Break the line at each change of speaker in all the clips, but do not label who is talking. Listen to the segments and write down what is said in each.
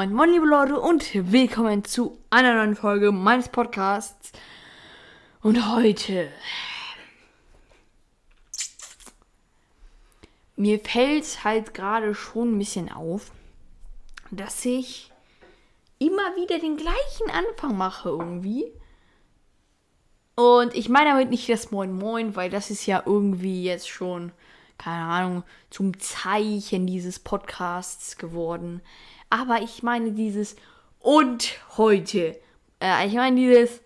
moin, moin liebe Leute und willkommen zu einer neuen Folge meines Podcasts. Und heute mir fällt halt gerade schon ein bisschen auf, dass ich immer wieder den gleichen Anfang mache irgendwie. Und ich meine damit nicht das Moin Moin, weil das ist ja irgendwie jetzt schon keine Ahnung, zum Zeichen dieses Podcasts geworden. Aber ich meine dieses und heute. Äh, ich meine dieses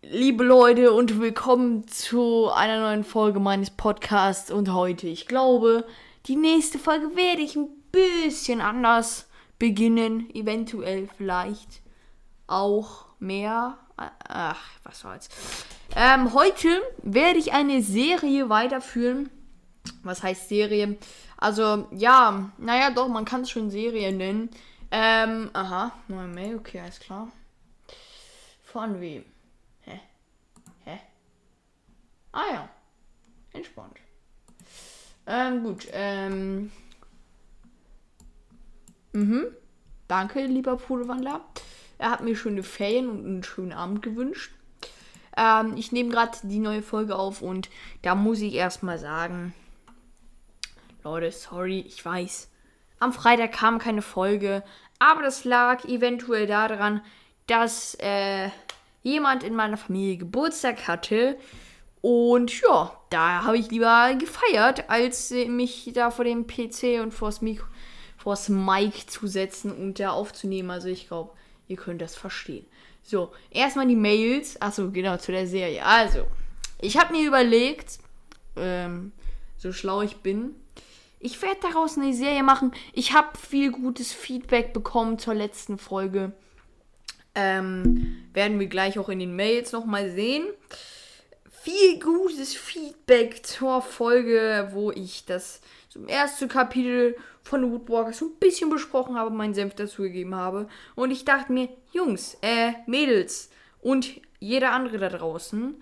liebe Leute und willkommen zu einer neuen Folge meines Podcasts und heute. Ich glaube, die nächste Folge werde ich ein bisschen anders beginnen. Eventuell vielleicht auch mehr. Ach, was soll's. Ähm, heute werde ich eine Serie weiterführen was heißt Serie? Also, ja, naja, doch, man kann es schon Serie nennen. Ähm, aha, neue Mail, okay, alles klar. Von wem? Hä? Hä? Ah ja. Entspannt. Ähm, gut, ähm. Mhm. Danke, lieber Pudelwandler. Er hat mir schöne Ferien und einen schönen Abend gewünscht. Ähm, ich nehme gerade die neue Folge auf und da muss ich erstmal sagen, Leute, sorry, ich weiß. Am Freitag kam keine Folge, aber das lag eventuell daran, dass äh, jemand in meiner Familie Geburtstag hatte. Und ja, da habe ich lieber gefeiert, als mich da vor dem PC und vors Mikro, vors Mic zu setzen und da aufzunehmen. Also ich glaube, ihr könnt das verstehen. So, erstmal die Mails. Achso, genau, zu der Serie. Also, ich habe mir überlegt, ähm, so schlau ich bin, ich werde daraus eine Serie machen. Ich habe viel gutes Feedback bekommen zur letzten Folge. Ähm, werden wir gleich auch in den Mails nochmal sehen. Viel gutes Feedback zur Folge, wo ich das zum ersten Kapitel von Woodwalker so ein bisschen besprochen habe, meinen Senf dazugegeben habe. Und ich dachte mir, Jungs, äh, Mädels und jeder andere da draußen.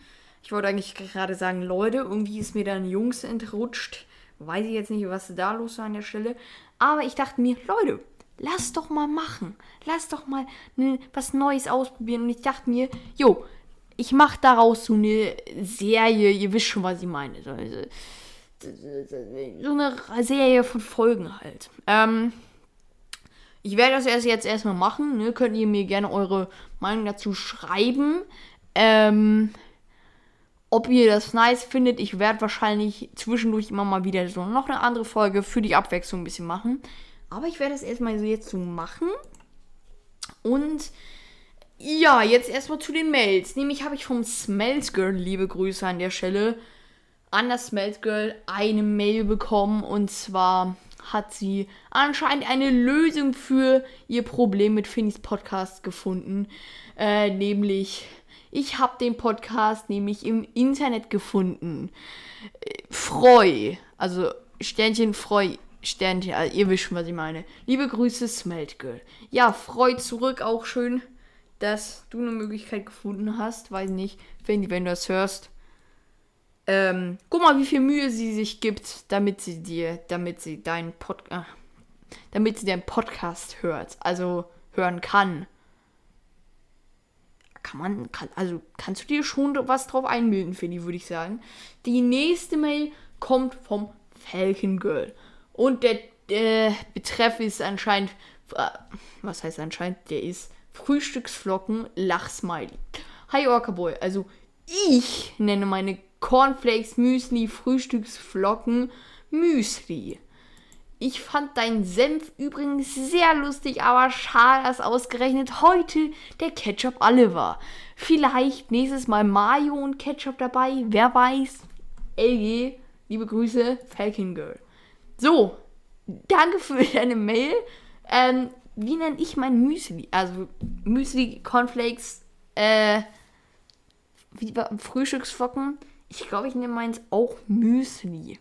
Ich wollte eigentlich gerade sagen, Leute, irgendwie ist mir dann Jungs entrutscht. Weiß ich jetzt nicht, was da los war an der Stelle. Aber ich dachte mir, Leute, lass doch mal machen. Lass doch mal ne, was Neues ausprobieren. Und ich dachte mir, jo, ich mache daraus so eine Serie. Ihr wisst schon, was ich meine. So, so eine Serie von Folgen halt. Ähm, ich werde das erst jetzt erstmal machen. Ne? Könnt ihr mir gerne eure Meinung dazu schreiben. Ähm, ob ihr das nice findet. Ich werde wahrscheinlich zwischendurch immer mal wieder so noch eine andere Folge für die Abwechslung ein bisschen machen. Aber ich werde das erstmal so jetzt so machen. Und ja, jetzt erstmal zu den Mails. Nämlich habe ich vom Smells Girl, liebe Grüße an der Stelle, an das Smells Girl eine Mail bekommen. Und zwar hat sie anscheinend eine Lösung für ihr Problem mit Finnys Podcast gefunden. Äh, nämlich ich habe den Podcast nämlich im Internet gefunden. Freu, also Sternchen Freu, Sternchen, also ihr wisst schon, was ich meine. Liebe Grüße, Smelt Girl. Ja, Freu zurück, auch schön, dass du eine Möglichkeit gefunden hast. Weiß nicht, wenn, wenn du das hörst. Ähm, guck mal, wie viel Mühe sie sich gibt, damit sie dir, damit sie deinen Podcast, damit sie deinen Podcast hört, also hören kann kann man, kann, also kannst du dir schon was drauf einbilden, Finny, würde ich sagen. Die nächste Mail kommt vom Falcon Girl. Und der, der Betreff ist anscheinend, äh, was heißt anscheinend, der ist Frühstücksflocken Lachsmiley. Hi Orca Boy, also ich nenne meine Cornflakes Müsli Frühstücksflocken Müsli. Ich fand deinen Senf übrigens sehr lustig, aber schade, dass ausgerechnet heute der Ketchup alle war. Vielleicht nächstes Mal Mayo und Ketchup dabei, wer weiß. LG, liebe Grüße, Falcon Girl. So, danke für deine Mail. Ähm, wie nenne ich mein Müsli? Also Müsli, Cornflakes, äh, wie Frühstücksflocken. Ich glaube, ich nenne meins auch Müsli.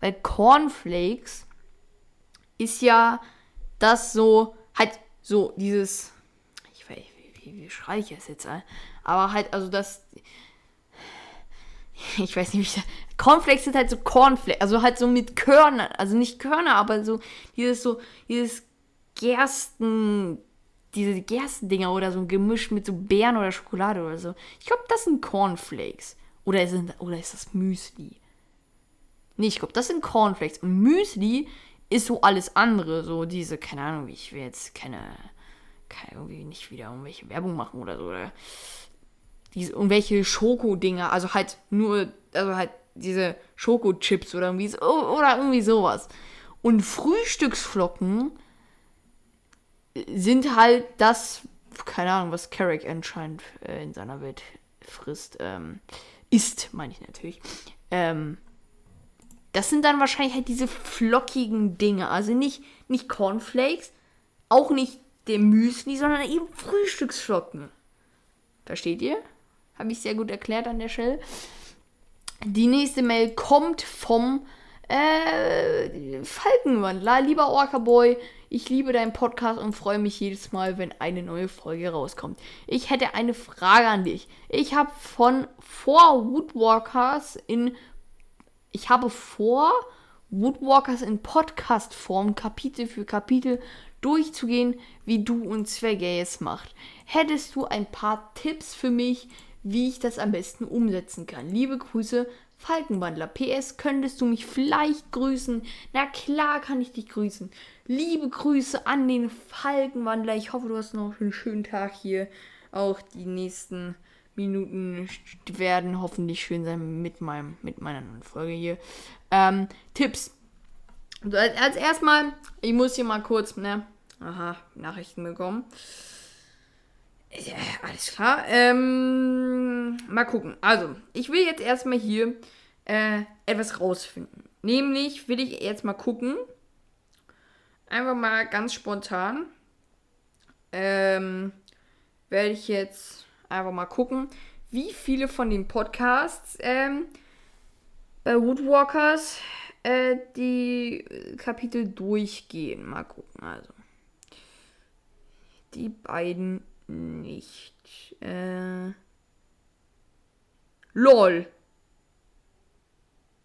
Weil Cornflakes ist ja das so, halt so dieses, ich weiß, wie, wie, wie schreibe ich das jetzt an? Aber halt, also das, ich weiß nicht, wie ich Cornflakes sind halt so Cornflakes, also halt so mit Körnern, also nicht Körner, aber so dieses so, dieses Gersten, diese Gerstendinger oder so ein Gemisch mit so Beeren oder Schokolade oder so. Ich glaube, das sind Cornflakes. Oder ist, oder ist das Müsli? Nee, ich glaube, das sind Cornflakes. Und Müsli ist so alles andere. So diese, keine Ahnung, ich will jetzt keine, keine irgendwie nicht wieder irgendwelche Werbung machen oder so. Oder diese irgendwelche Schokodinger. Also halt nur, also halt diese Schokochips oder irgendwie, so, oder irgendwie sowas. Und Frühstücksflocken sind halt das, keine Ahnung, was Carrick anscheinend äh, in seiner Welt frisst. Ähm, isst, meine ich natürlich. Ähm, das sind dann wahrscheinlich halt diese flockigen Dinge. Also nicht, nicht Cornflakes, auch nicht dem Müsli, sondern eben Frühstücksflocken. Versteht ihr? Habe ich sehr gut erklärt an der Stelle. Die nächste Mail kommt vom äh, Falkenwandler. Lieber Orca Boy, ich liebe deinen Podcast und freue mich jedes Mal, wenn eine neue Folge rauskommt. Ich hätte eine Frage an dich. Ich habe von vor Woodwalkers in ich habe vor Woodwalkers in Podcast Form Kapitel für Kapitel durchzugehen, wie du und Zwerge es macht. Hättest du ein paar Tipps für mich, wie ich das am besten umsetzen kann? Liebe Grüße, Falkenwandler. PS, könntest du mich vielleicht grüßen? Na klar kann ich dich grüßen. Liebe Grüße an den Falkenwandler. Ich hoffe, du hast noch einen schönen Tag hier. Auch die nächsten Minuten werden hoffentlich schön sein mit meinem mit meiner neuen Folge hier. Ähm, Tipps. Als, als erstmal, ich muss hier mal kurz, ne? Aha, Nachrichten bekommen. Ja, alles klar. Ähm, mal gucken. Also, ich will jetzt erstmal hier äh, etwas rausfinden. Nämlich will ich jetzt mal gucken. Einfach mal ganz spontan. Ähm, werde ich jetzt einfach mal gucken, wie viele von den Podcasts ähm, bei Woodwalkers äh, die Kapitel durchgehen. Mal gucken, also. Die beiden nicht. Äh. LOL.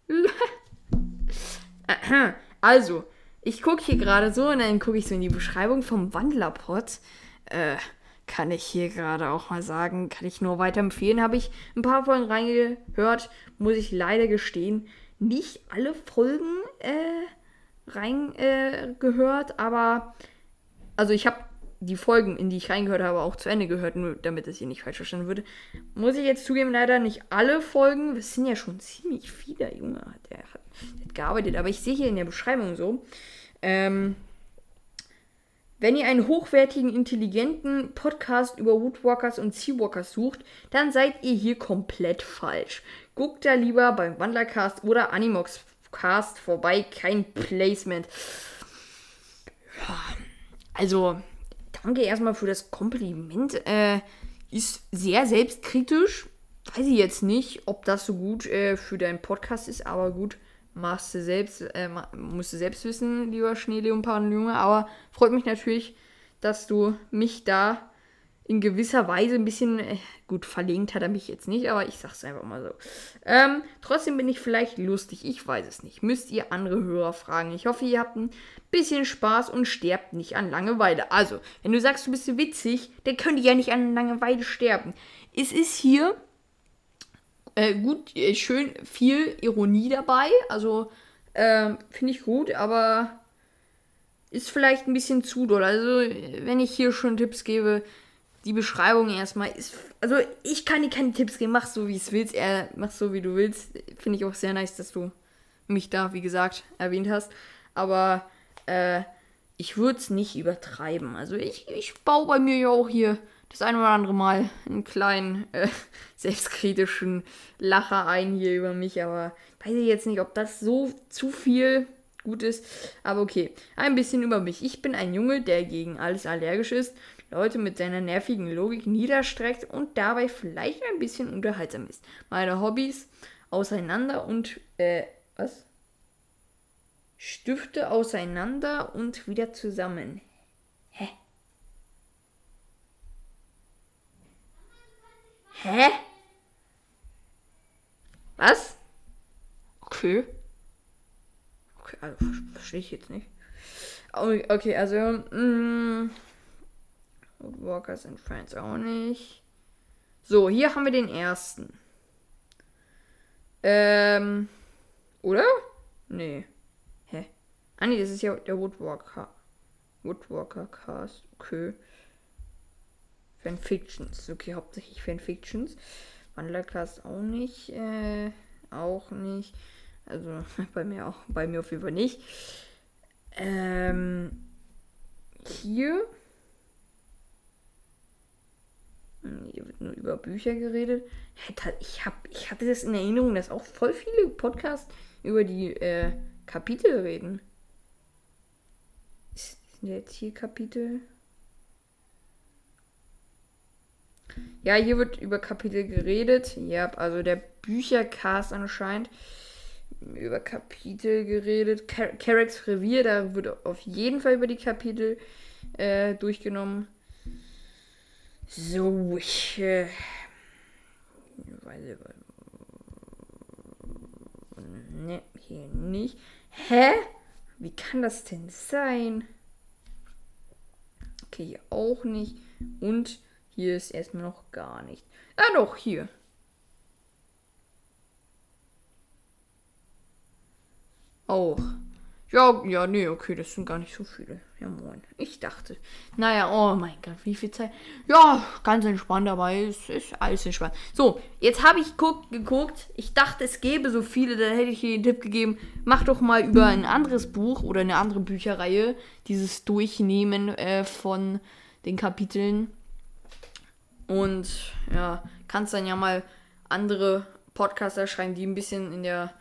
also, ich gucke hier gerade so und dann gucke ich so in die Beschreibung vom Wandlerpot. Äh, kann ich hier gerade auch mal sagen, kann ich nur weiterempfehlen. Habe ich ein paar Folgen reingehört, muss ich leider gestehen. Nicht alle Folgen äh, reingehört, äh, aber also ich habe die Folgen, in die ich reingehört habe, auch zu Ende gehört, nur damit es hier nicht falsch verstanden würde. Muss ich jetzt zugeben, leider nicht alle Folgen. Das sind ja schon ziemlich viele, Junge. Der hat, der hat gearbeitet. Aber ich sehe hier in der Beschreibung so. Ähm, wenn ihr einen hochwertigen, intelligenten Podcast über Woodwalkers und Seawalkers sucht, dann seid ihr hier komplett falsch. Guckt da lieber beim Wandlercast oder Animoxcast vorbei. Kein Placement. Also, danke erstmal für das Kompliment. Äh, ist sehr selbstkritisch. Weiß ich jetzt nicht, ob das so gut äh, für deinen Podcast ist, aber gut, machst du selbst, äh, musst du selbst wissen, lieber Schneeleopardenjunge. Aber freut mich natürlich, dass du mich da in gewisser Weise ein bisschen, äh, gut, verlinkt hat er mich jetzt nicht, aber ich sag's einfach mal so. Ähm, trotzdem bin ich vielleicht lustig, ich weiß es nicht. Müsst ihr andere Hörer fragen. Ich hoffe, ihr habt ein bisschen Spaß und sterbt nicht an Langeweile. Also, wenn du sagst, du bist witzig, dann könnt ihr ja nicht an Langeweile sterben. Es ist hier äh, gut, äh, schön viel Ironie dabei, also äh, finde ich gut, aber ist vielleicht ein bisschen zu doll. Also, wenn ich hier schon Tipps gebe, die Beschreibung erstmal ist. Also, ich kann dir keine Tipps geben. Mach so, wie es willst. Er mach so, wie du willst. Finde ich auch sehr nice, dass du mich da, wie gesagt, erwähnt hast. Aber äh, ich würde es nicht übertreiben. Also, ich, ich baue bei mir ja auch hier das ein oder andere Mal einen kleinen äh, selbstkritischen Lacher ein hier über mich. Aber weiß ich jetzt nicht, ob das so zu viel gut ist. Aber okay, ein bisschen über mich. Ich bin ein Junge, der gegen alles allergisch ist Leute mit seiner nervigen Logik niederstreckt und dabei vielleicht ein bisschen unterhaltsam ist. Meine Hobbys auseinander und, äh, was? Stifte auseinander und wieder zusammen. Hä? Hä? Was? Okay. Okay, also verstehe ich jetzt nicht. Okay, also. Mm, Walkers and Friends auch nicht. So, hier haben wir den ersten. Ähm. Oder? Nee. Hä? Ah, nee, das ist ja der Woodwalker. Woodwalker Cast. Okay. Fanfictions. Okay, hauptsächlich Fanfictions. Wandlercast auch nicht. Äh, auch nicht. Also bei mir auch. Bei mir auf jeden Fall nicht. Ähm. Hier. Hm, hier wird nur über Bücher geredet. Ich, hab, ich hatte das in Erinnerung, dass auch voll viele Podcasts über die äh, Kapitel reden. Sind jetzt hier Kapitel? Ja, hier wird über Kapitel geredet. Ja, also der Büchercast anscheinend über Kapitel geredet. Carracks Revier, da wird auf jeden Fall über die Kapitel äh, durchgenommen. So, ich äh, weiß Ne, hier nicht. Hä? Wie kann das denn sein? Okay, hier auch nicht. Und hier ist erstmal noch gar nicht. Ah, doch, hier. Auch. Ja, ja, nee, okay, das sind gar nicht so viele. Ja, moin. Ich dachte. Naja, oh mein Gott, wie viel Zeit. Ja, ganz entspannt dabei. Es ist alles entspannt. So, jetzt habe ich guck, geguckt. Ich dachte, es gäbe so viele. Da hätte ich dir den Tipp gegeben. Mach doch mal über ein anderes Buch oder eine andere Bücherreihe dieses Durchnehmen äh, von den Kapiteln. Und ja, kannst dann ja mal andere Podcaster schreiben, die ein bisschen in der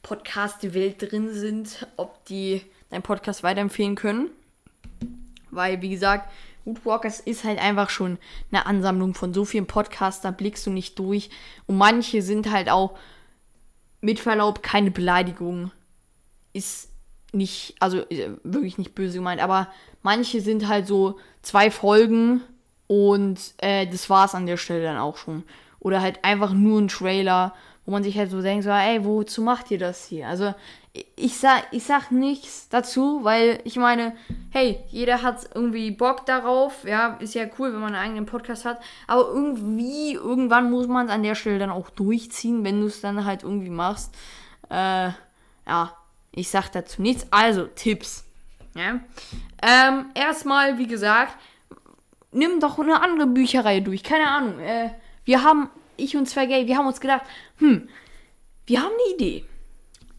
Podcast-Welt drin sind, ob die deinen Podcast weiterempfehlen können. Weil, wie gesagt, Woodwalkers ist halt einfach schon eine Ansammlung von so vielen Podcasts, blickst du nicht durch. Und manche sind halt auch, mit Verlaub, keine Beleidigung. Ist nicht, also äh, wirklich nicht böse gemeint, aber manche sind halt so zwei Folgen und äh, das war's an der Stelle dann auch schon. Oder halt einfach nur ein Trailer wo man sich halt so denkt, so, ey, wozu macht ihr das hier? Also, ich sag, ich sag nichts dazu, weil ich meine, hey, jeder hat irgendwie Bock darauf. Ja, ist ja cool, wenn man einen eigenen Podcast hat. Aber irgendwie, irgendwann muss man es an der Stelle dann auch durchziehen, wenn du es dann halt irgendwie machst. Äh, ja, ich sag dazu nichts. Also, Tipps. Ja. Ähm, erstmal, wie gesagt, nimm doch eine andere Bücherreihe durch. Keine Ahnung. Äh, wir haben ich und Zwergay, wir haben uns gedacht, hm, wir haben eine Idee.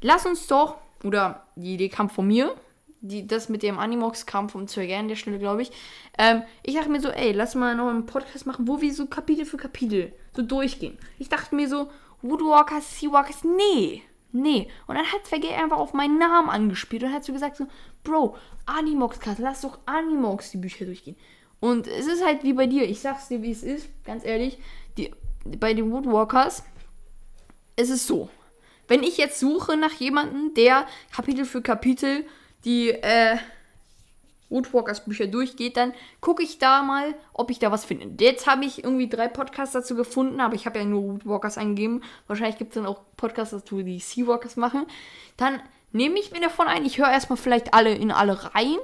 Lass uns doch, oder die Idee kam von mir, die, das mit dem Animox kam vom Zwergay an der Stelle, glaube ich. Ähm, ich dachte mir so, ey, lass mal noch einen Podcast machen, wo wir so Kapitel für Kapitel so durchgehen. Ich dachte mir so, Woodwalkers, Seawalkers, nee. Nee. Und dann hat Zwergay einfach auf meinen Namen angespielt und hat so gesagt so, Bro, Animox-Cast, lass doch Animox die Bücher durchgehen. Und es ist halt wie bei dir, ich sag's dir, wie es ist, ganz ehrlich, die bei den Woodwalkers ist es so. Wenn ich jetzt suche nach jemandem, der Kapitel für Kapitel die äh, Woodwalkers Bücher durchgeht, dann gucke ich da mal, ob ich da was finde. Jetzt habe ich irgendwie drei Podcasts dazu gefunden, aber ich habe ja nur Woodwalkers eingegeben. Wahrscheinlich gibt es dann auch Podcasts dazu, die Seawalkers machen. Dann nehme ich mir davon ein. Ich höre erstmal vielleicht alle in alle rein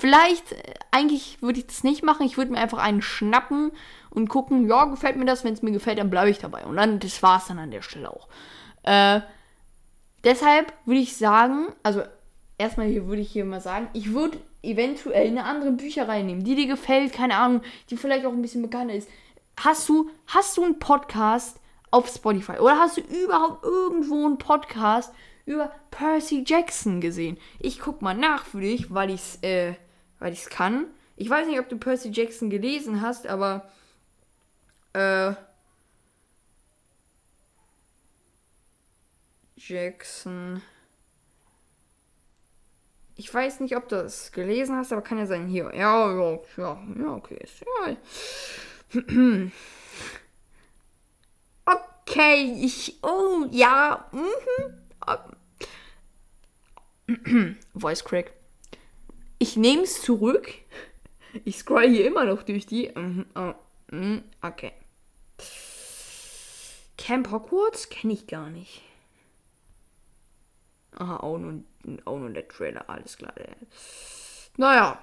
Vielleicht, äh, eigentlich würde ich das nicht machen. Ich würde mir einfach einen schnappen und gucken, ja, gefällt mir das. Wenn es mir gefällt, dann bleibe ich dabei. Und dann, das war es dann an der Stelle auch. Äh, deshalb würde ich sagen, also erstmal hier würde ich hier mal sagen, ich würde eventuell eine andere Bücherei nehmen, die dir gefällt, keine Ahnung, die vielleicht auch ein bisschen bekannter ist. Hast du, hast du einen Podcast auf Spotify oder hast du überhaupt irgendwo einen Podcast über Percy Jackson gesehen? Ich guck mal nach für dich, weil ich es äh, weil ich es kann. Ich weiß nicht, ob du Percy Jackson gelesen hast, aber äh, Jackson. Ich weiß nicht, ob du das gelesen hast, aber kann ja sein. Hier. Ja, ja, ja, ja, okay. Ja. Okay, ich. Oh, ja. Mhm. Voice Crack. Ich nehme es zurück. Ich scroll hier immer noch durch die. Mhm, oh, mhm, okay. Camp Hogwarts kenne ich gar nicht. Aha, auch nur, auch nur der Trailer, alles klar. naja,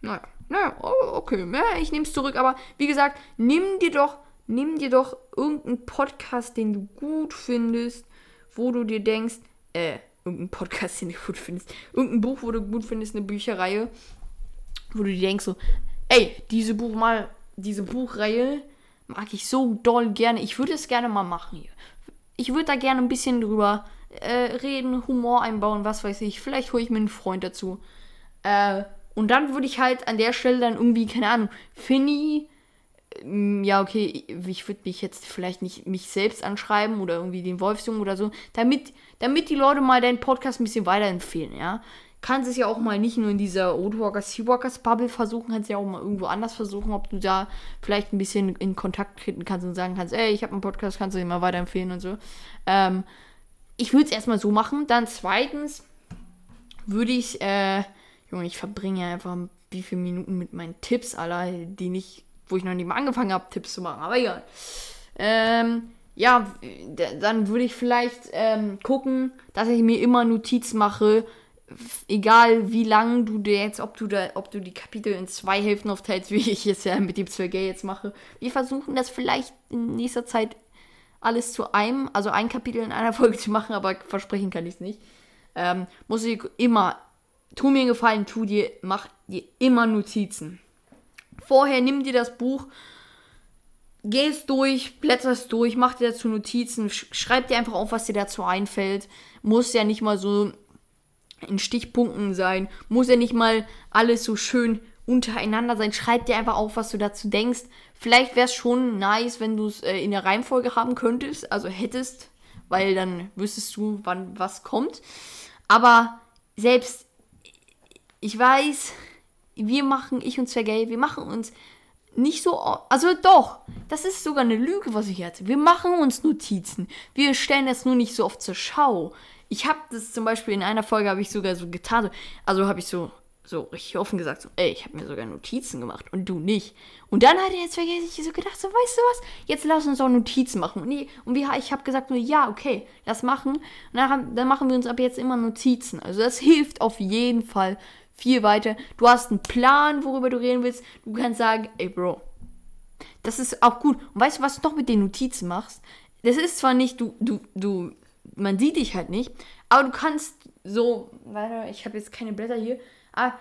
naja, naja, okay, ich nehme es zurück, aber wie gesagt, nimm dir doch, nimm dir doch irgendeinen Podcast, den du gut findest, wo du dir denkst, äh, irgendeinen Podcast, den du gut findest, irgendein Buch, wo du gut findest, eine Bücherreihe, wo du dir denkst so, ey, diese Buch mal, diese Buchreihe mag ich so doll gerne. Ich würde es gerne mal machen hier. Ich würde da gerne ein bisschen drüber äh, reden, Humor einbauen, was weiß ich. Vielleicht hole ich mir einen Freund dazu. Äh, und dann würde ich halt an der Stelle dann irgendwie, keine Ahnung, Finny, ja, okay, ich würde mich jetzt vielleicht nicht mich selbst anschreiben oder irgendwie den Wolfsjungen oder so, damit, damit die Leute mal deinen Podcast ein bisschen weiterempfehlen, ja kannst es ja auch mal nicht nur in dieser Roadwalkers Seawalkers Bubble versuchen, kannst ja auch mal irgendwo anders versuchen, ob du da vielleicht ein bisschen in Kontakt treten kannst und sagen kannst, ey, ich habe einen Podcast, kannst du den mal weiterempfehlen und so. Ähm, ich würde es erstmal so machen. Dann zweitens würde ich, äh, Junge, ich verbringe einfach wie viele Minuten mit meinen Tipps, aller, die nicht, wo ich noch nicht mal angefangen habe, Tipps zu machen, aber egal. Ähm, ja, dann würde ich vielleicht ähm, gucken, dass ich mir immer Notizen mache, egal wie lang du dir jetzt, ob du da, ob du die Kapitel in zwei Hälften aufteilst, wie ich es ja mit dem 12 jetzt mache. Wir versuchen das vielleicht in nächster Zeit alles zu einem, also ein Kapitel in einer Folge zu machen, aber versprechen kann ich es nicht. Ähm, muss ich immer, tu mir einen Gefallen, tu dir, mach dir immer Notizen. Vorher nimm dir das Buch, geh es durch, blätter es durch, mach dir dazu Notizen, schreib dir einfach auf, was dir dazu einfällt. Muss ja nicht mal so in Stichpunkten sein. Muss ja nicht mal alles so schön untereinander sein. Schreib dir einfach auf, was du dazu denkst. Vielleicht wäre es schon nice, wenn du es äh, in der Reihenfolge haben könntest, also hättest, weil dann wüsstest du, wann was kommt. Aber selbst, ich weiß, wir machen, ich und Sergei, wir machen uns nicht so, also doch, das ist sogar eine Lüge, was ich jetzt. Wir machen uns Notizen. Wir stellen das nur nicht so oft zur Schau. Ich habe das zum Beispiel in einer Folge habe ich sogar so getan, also habe ich so so richtig offen gesagt, so, ey, ich habe mir sogar Notizen gemacht und du nicht. Und dann hat er jetzt ich so gedacht, so, weißt du was, jetzt lass uns auch Notizen machen. Und, nee, und wir, ich habe gesagt, nur, ja, okay, lass machen. Und dann, dann machen wir uns ab jetzt immer Notizen. Also das hilft auf jeden Fall viel weiter. Du hast einen Plan, worüber du reden willst. Du kannst sagen, ey, Bro, das ist auch gut. Und weißt du, was du noch mit den Notizen machst? Das ist zwar nicht, du, du, du man sieht dich halt nicht. Aber du kannst so, warte, ich habe jetzt keine Blätter hier. Aber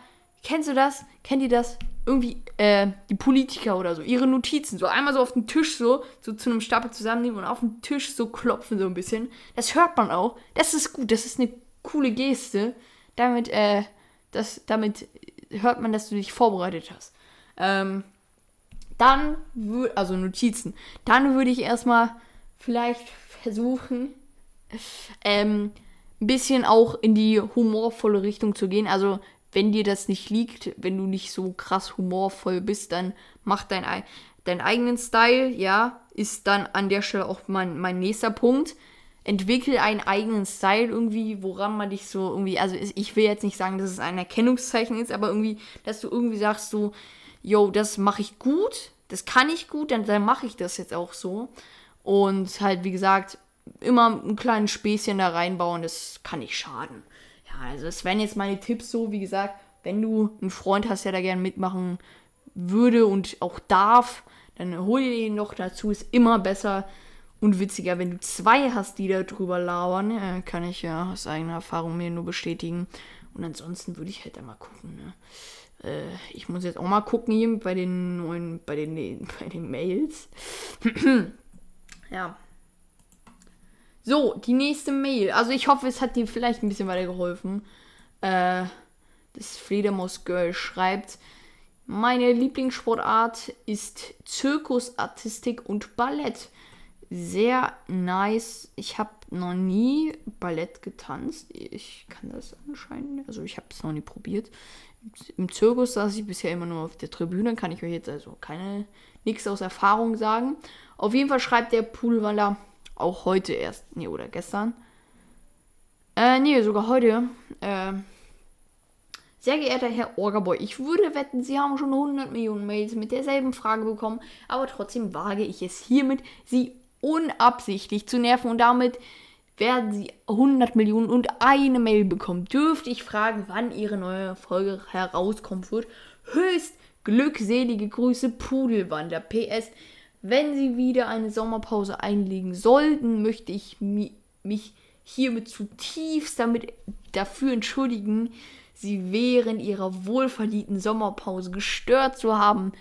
kennst du das? Kennt ihr das? Irgendwie, äh, die Politiker oder so, ihre Notizen so einmal so auf den Tisch so, so zu einem Stapel zusammennehmen und auf den Tisch so klopfen so ein bisschen. Das hört man auch. Das ist gut, das ist eine coole Geste. Damit, äh, das, damit hört man, dass du dich vorbereitet hast. Ähm, dann also Notizen, dann würde ich erstmal vielleicht versuchen, ähm, ein bisschen auch in die humorvolle Richtung zu gehen. Also, wenn dir das nicht liegt, wenn du nicht so krass humorvoll bist, dann mach dein, deinen eigenen Style, ja, ist dann an der Stelle auch mein, mein nächster Punkt. Entwickel einen eigenen Style irgendwie, woran man dich so irgendwie, also ich will jetzt nicht sagen, dass es ein Erkennungszeichen ist, aber irgendwie, dass du irgendwie sagst so, yo, das mache ich gut, das kann ich gut, dann, dann mache ich das jetzt auch so. Und halt, wie gesagt, immer ein kleines Späßchen da reinbauen, das kann nicht schaden. Ja, also es wären jetzt meine Tipps so, wie gesagt, wenn du einen Freund hast, der da gerne mitmachen würde und auch darf, dann hol dir den noch dazu, ist immer besser und witziger. Wenn du zwei hast, die da drüber labern, ja, kann ich ja aus eigener Erfahrung mir nur bestätigen. Und ansonsten würde ich halt einmal gucken, ne? Äh, ich muss jetzt auch mal gucken hier bei den neuen, bei den, bei den Mails. ja, so, die nächste Mail. Also ich hoffe, es hat dir vielleicht ein bisschen weitergeholfen. Äh, das Fledermaus Girl schreibt, meine Lieblingssportart ist Zirkusartistik und Ballett. Sehr nice. Ich habe noch nie Ballett getanzt. Ich kann das anscheinend. Also ich habe es noch nie probiert. Im Zirkus saß ich bisher immer nur auf der Tribüne. Kann ich euch jetzt also keine nichts aus Erfahrung sagen. Auf jeden Fall schreibt der Poolwaller auch heute erst. Nee, oder gestern. Äh, nee, sogar heute. Äh, sehr geehrter Herr Orgaboy, ich würde wetten, Sie haben schon 100 Millionen Mails mit derselben Frage bekommen, aber trotzdem wage ich es hiermit, Sie unabsichtlich zu nerven und damit werden sie 100 Millionen und eine Mail bekommen. Dürfte ich fragen, wann ihre neue Folge herauskommen wird? Höchst glückselige Grüße, Pudelwander. PS, wenn sie wieder eine Sommerpause einlegen sollten, möchte ich mi mich hiermit zutiefst damit dafür entschuldigen, sie während ihrer wohlverdienten Sommerpause gestört zu haben.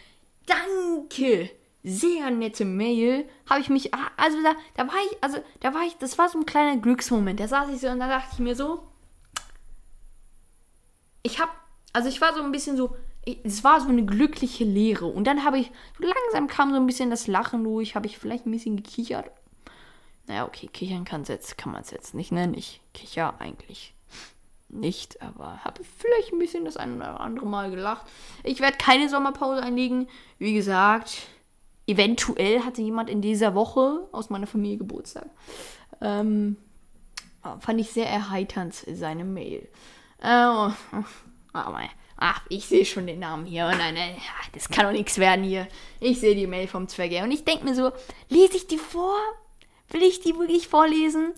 Danke! Sehr nette Mail. Habe ich mich. Ah, also da, da war ich, also da war ich, das war so ein kleiner Glücksmoment. Da saß ich so und da dachte ich mir so. Ich habe, also ich war so ein bisschen so, es war so eine glückliche Leere. Und dann habe ich, so langsam kam so ein bisschen das Lachen durch, habe ich vielleicht ein bisschen gekichert. Naja, okay, kichern kann, jetzt, kann man es jetzt nicht nennen. Ich kicher eigentlich nicht, aber habe vielleicht ein bisschen das ein oder andere Mal gelacht. Ich werde keine Sommerpause einlegen. Wie gesagt, eventuell hatte jemand in dieser Woche aus meiner Familie Geburtstag. Ähm, fand ich sehr erheiternd seine Mail. Äh, oh, oh, ach, ich sehe schon den Namen hier. Und nein, das kann doch nichts werden hier. Ich sehe die Mail vom Zwerge. Und ich denke mir so, lese ich die vor? Will ich die wirklich vorlesen?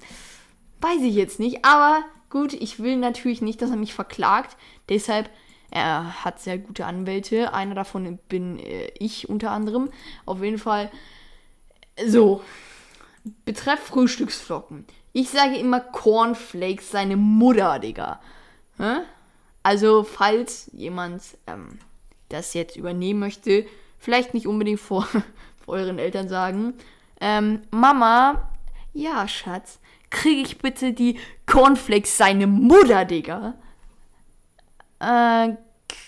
Weiß ich jetzt nicht. Aber gut, ich will natürlich nicht, dass er mich verklagt. Deshalb, er hat sehr gute Anwälte. Einer davon bin äh, ich unter anderem. Auf jeden Fall. So. Betreff Frühstücksflocken. Ich sage immer Cornflakes, seine Mutter, Digga. Hä? Also, falls jemand ähm, das jetzt übernehmen möchte, vielleicht nicht unbedingt vor, vor euren Eltern sagen. Ähm, Mama, ja, Schatz, kriege ich bitte die Cornflakes seine Mutter, Digga? Äh,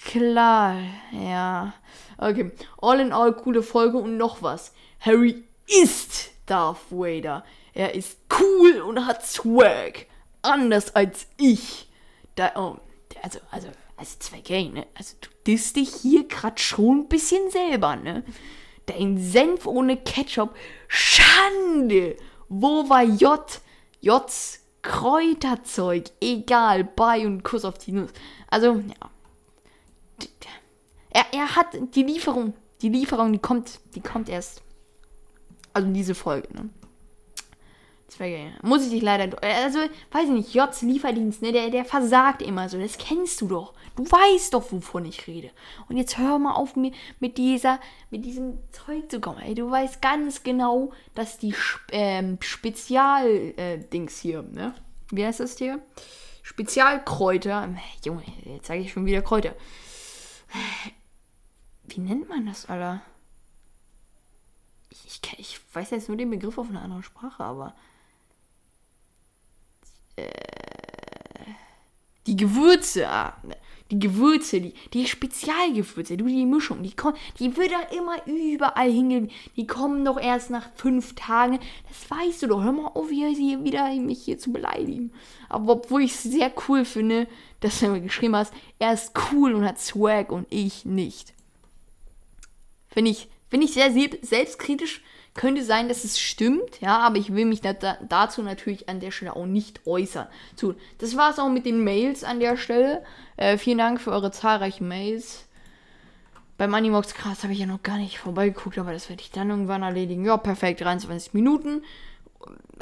klar, ja. Okay, all in all, coole Folge und noch was. Harry ist Darth Vader. Er ist cool und hat Swag. Anders als ich. Da, oh, also, also, also Zweckay, ne? Also du disst dich hier grad schon ein bisschen selber, ne? Dein Senf ohne Ketchup. Schande! Wo war J? J's Kräuterzeug. Egal. Bye und Kuss auf die Nuss. Also, ja. Er, er hat die Lieferung. Die Lieferung, die kommt, die kommt erst. Also diese Folge, ne? Zwerge. Muss ich dich leider. Also, weiß ich nicht, J's Lieferdienst, ne? Der, der versagt immer so. Das kennst du doch. Du weißt doch, wovon ich rede. Und jetzt hör mal auf, mir mit dieser, mit diesem Zeug zu kommen. Ey, du weißt ganz genau, dass die ähm, Spezial-Dings äh, hier, ne? Wie heißt das hier? Spezialkräuter. Junge, jetzt sage ich schon wieder Kräuter. Wie nennt man das, Alter? Ich, ich, ich weiß jetzt nur den Begriff auf einer anderen Sprache, aber die Gewürze, ah, ne, die Gewürze, die, die Spezialgewürze, du, die Mischung, die, kommen, die wird da immer überall hingehen. Die kommen doch erst nach fünf Tagen. Das weißt du doch. Hör mal auf, hier, hier wieder mich hier zu beleidigen. Aber obwohl ich es sehr cool finde, dass du mir geschrieben hast, er ist cool und hat Swag und ich nicht. Finde ich, find ich sehr selbstkritisch könnte sein, dass es stimmt, ja, aber ich will mich da, dazu natürlich an der Stelle auch nicht äußern. So, das war es auch mit den Mails an der Stelle. Äh, vielen Dank für eure zahlreichen Mails. Beim Animox Cast habe ich ja noch gar nicht vorbeigeguckt, aber das werde ich dann irgendwann erledigen. Ja, perfekt, 23 Minuten.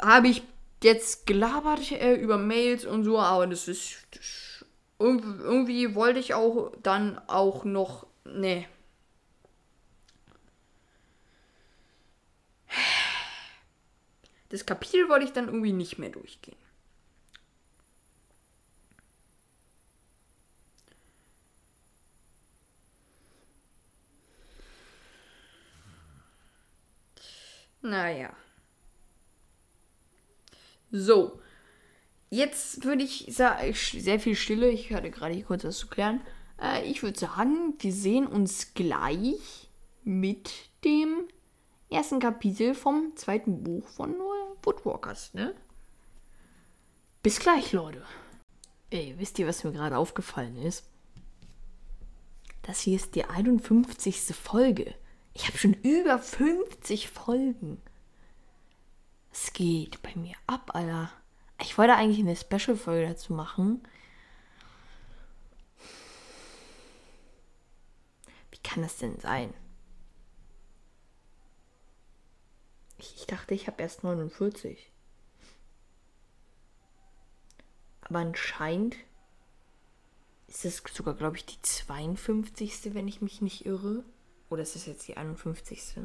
Habe ich jetzt gelabert äh, über Mails und so, aber das ist. Das, irgendwie wollte ich auch dann auch noch. Nee, Das Kapitel wollte ich dann irgendwie nicht mehr durchgehen. Naja. So. Jetzt würde ich sagen, sehr viel Stille. Ich hatte gerade hier kurz was zu klären. Äh, ich würde sagen, wir sehen uns gleich mit dem ersten Kapitel vom zweiten Buch von Woodwalkers, ne? Bis gleich, Leute. Ey, wisst ihr, was mir gerade aufgefallen ist? Das hier ist die 51. Folge. Ich habe schon über 50 Folgen. Es geht bei mir ab, Alter. Ich wollte eigentlich eine Special-Folge dazu machen. Wie kann das denn sein? Ich, ich dachte, ich habe erst 49. Aber anscheinend ist es sogar, glaube ich, die 52. wenn ich mich nicht irre. Oder ist das jetzt die 51.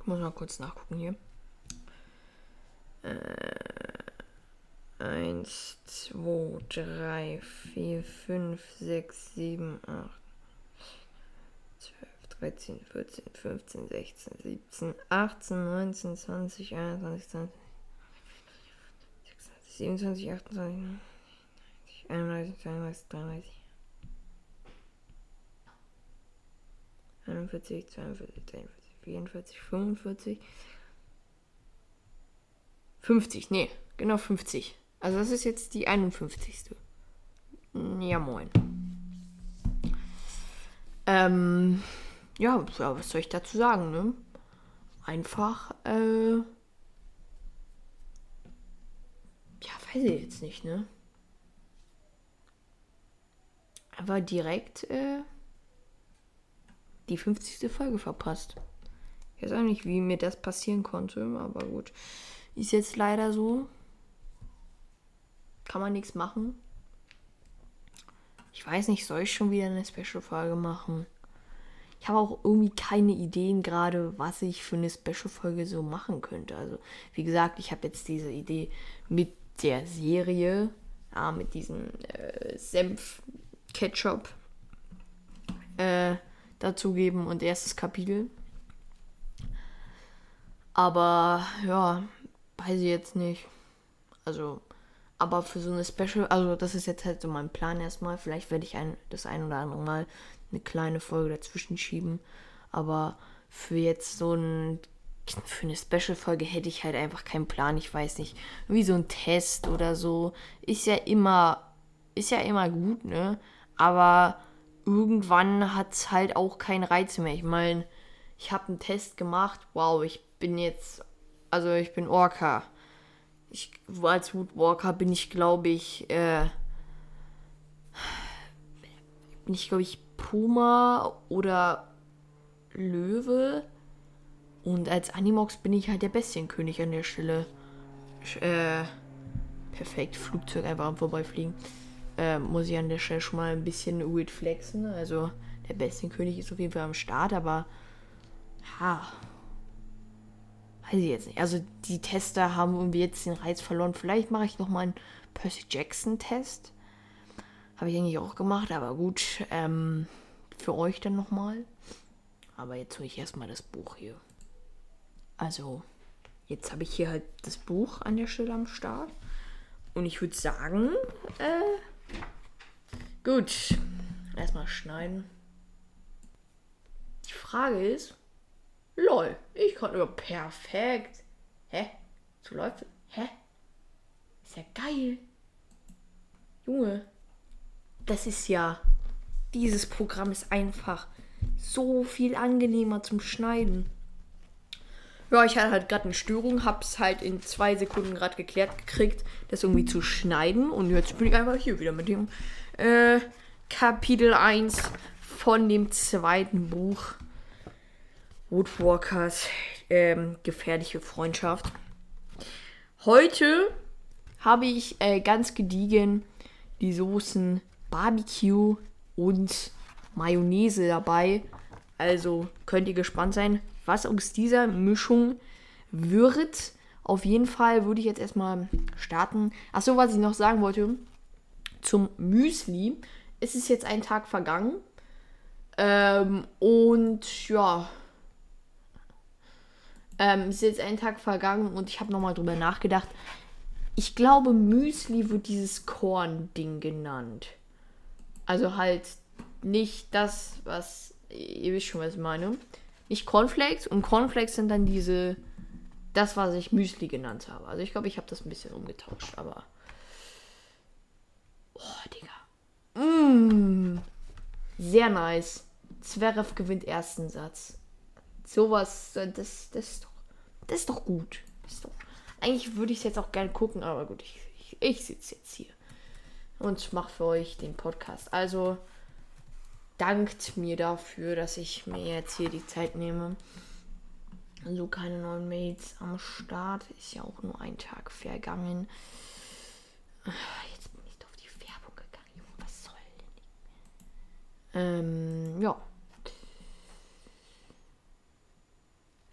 Ich muss mal kurz nachgucken hier. Äh, 1, 2, 3, 4, 5, 6, 7, 8, 12, 13, 14, 15, 16, 17, 18, 19, 20, 21, 20, 26, 27, 28, 31, 32, 33. 41, 42, 43, 44, 45. 50, nee, genau 50. Also das ist jetzt die 51. Ja, moin. Ähm, ja, was soll ich dazu sagen, ne? Einfach, äh, ja, weiß ich jetzt nicht, ne? Aber direkt, äh, die 50. Folge verpasst. Ich weiß auch nicht, wie mir das passieren konnte, aber gut. Ist jetzt leider so. Kann man nichts machen. Ich weiß nicht, soll ich schon wieder eine Special-Folge machen? Habe auch irgendwie keine Ideen gerade, was ich für eine Special-Folge so machen könnte. Also, wie gesagt, ich habe jetzt diese Idee mit der Serie, ja, mit diesem äh, Senf-Ketchup. Äh, dazugeben und erstes Kapitel. Aber ja, weiß ich jetzt nicht. Also, aber für so eine Special, also das ist jetzt halt so mein Plan erstmal. Vielleicht werde ich ein, das ein oder andere Mal eine kleine Folge dazwischen schieben. Aber für jetzt so ein, für eine Special-Folge hätte ich halt einfach keinen Plan. Ich weiß nicht, wie so ein Test oder so. Ist ja immer, ist ja immer gut, ne? Aber irgendwann hat es halt auch keinen Reiz mehr. Ich meine, ich habe einen Test gemacht. Wow, ich bin jetzt, also ich bin Orca. Ich, als Woodwalker bin ich, glaube ich, äh, bin ich, glaube ich, Puma oder Löwe. Und als Animox bin ich halt der Bestienkönig an der Stelle. Äh, perfekt, Flugzeug einfach am Vorbeifliegen äh, muss ich an der Stelle schon mal ein bisschen weird flexen. Also der beste König ist auf jeden Fall am Start, aber ja, weiß ich jetzt nicht. Also die Tester haben irgendwie jetzt den Reiz verloren. Vielleicht mache ich noch mal einen Percy Jackson Test. Habe ich eigentlich auch gemacht, aber gut, ähm, für euch dann noch mal. Aber jetzt hole ich erstmal das Buch hier. Also, jetzt habe ich hier halt das Buch an der Stelle am Start. Und ich würde sagen, äh, Gut. Erstmal schneiden. Die Frage ist. Lol, ich konnte über perfekt. Hä? So läuft? Hä? Ist ja geil. Junge. Das ist ja. Dieses Programm ist einfach so viel angenehmer zum Schneiden. Ja, ich hatte halt gerade eine Störung, hab's halt in zwei Sekunden gerade geklärt gekriegt, das irgendwie zu schneiden. Und jetzt bin ich einfach hier wieder mit dem äh, Kapitel 1 von dem zweiten Buch Woodwalkers ähm, gefährliche Freundschaft. Heute habe ich äh, ganz gediegen die Soßen Barbecue und Mayonnaise dabei. Also könnt ihr gespannt sein, was aus dieser Mischung wird. Auf jeden Fall würde ich jetzt erstmal starten. Achso, was ich noch sagen wollte zum Müsli. Es ist jetzt ein Tag vergangen. Ähm, und ja. Ähm, es ist jetzt ein Tag vergangen und ich habe nochmal drüber nachgedacht. Ich glaube, Müsli wird dieses Korn-Ding genannt. Also halt nicht das, was. Ihr wisst schon, was ich meine. Nicht Cornflakes und Cornflakes sind dann diese. Das, was ich Müsli genannt habe. Also ich glaube, ich habe das ein bisschen umgetauscht, aber. Oh, Digga. Mmh. Sehr nice. Zverev gewinnt ersten Satz. Sowas, das, das, ist doch, das ist doch gut. Ist doch, eigentlich würde ich es jetzt auch gerne gucken, aber gut, ich, ich, ich sitze jetzt hier und mache für euch den Podcast. Also dankt mir dafür, dass ich mir jetzt hier die Zeit nehme. So also keine neuen Mails am Start. Ist ja auch nur ein Tag vergangen. Jetzt bin ich auf die Werbung gegangen, Junge. Was soll denn? Ähm, ja.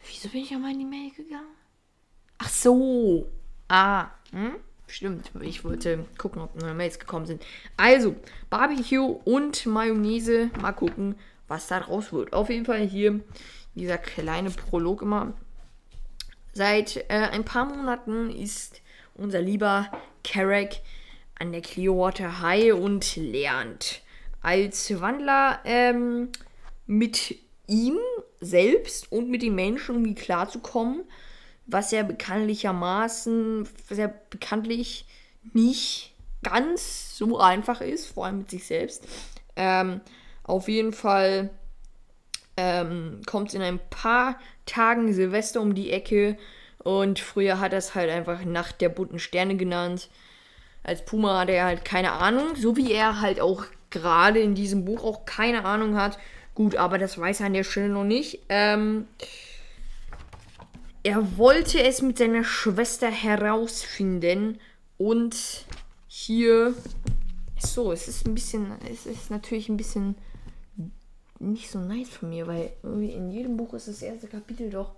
Wieso bin ich an meine Mail gegangen? Ach so. Ah, hm? Stimmt, ich wollte gucken, ob neue Mails gekommen sind. Also, Barbecue und Mayonnaise. Mal gucken, was da raus wird. Auf jeden Fall hier dieser kleine Prolog immer. Seit äh, ein paar Monaten ist unser lieber Carrack an der Clearwater High und lernt als Wandler ähm, mit ihm selbst und mit den Menschen irgendwie klarzukommen, was ja bekanntlichermaßen, was bekanntlich nicht ganz so einfach ist, vor allem mit sich selbst. Ähm, auf jeden Fall ähm, kommt in ein paar Tagen Silvester um die Ecke und früher hat er es halt einfach Nacht der bunten Sterne genannt. Als Puma hatte er halt keine Ahnung, so wie er halt auch gerade in diesem Buch auch keine Ahnung hat. Gut, aber das weiß er an der Stelle noch nicht. Ähm, er wollte es mit seiner Schwester herausfinden und hier. So, es ist ein bisschen. Es ist natürlich ein bisschen nicht so nice von mir, weil in jedem Buch ist das erste Kapitel doch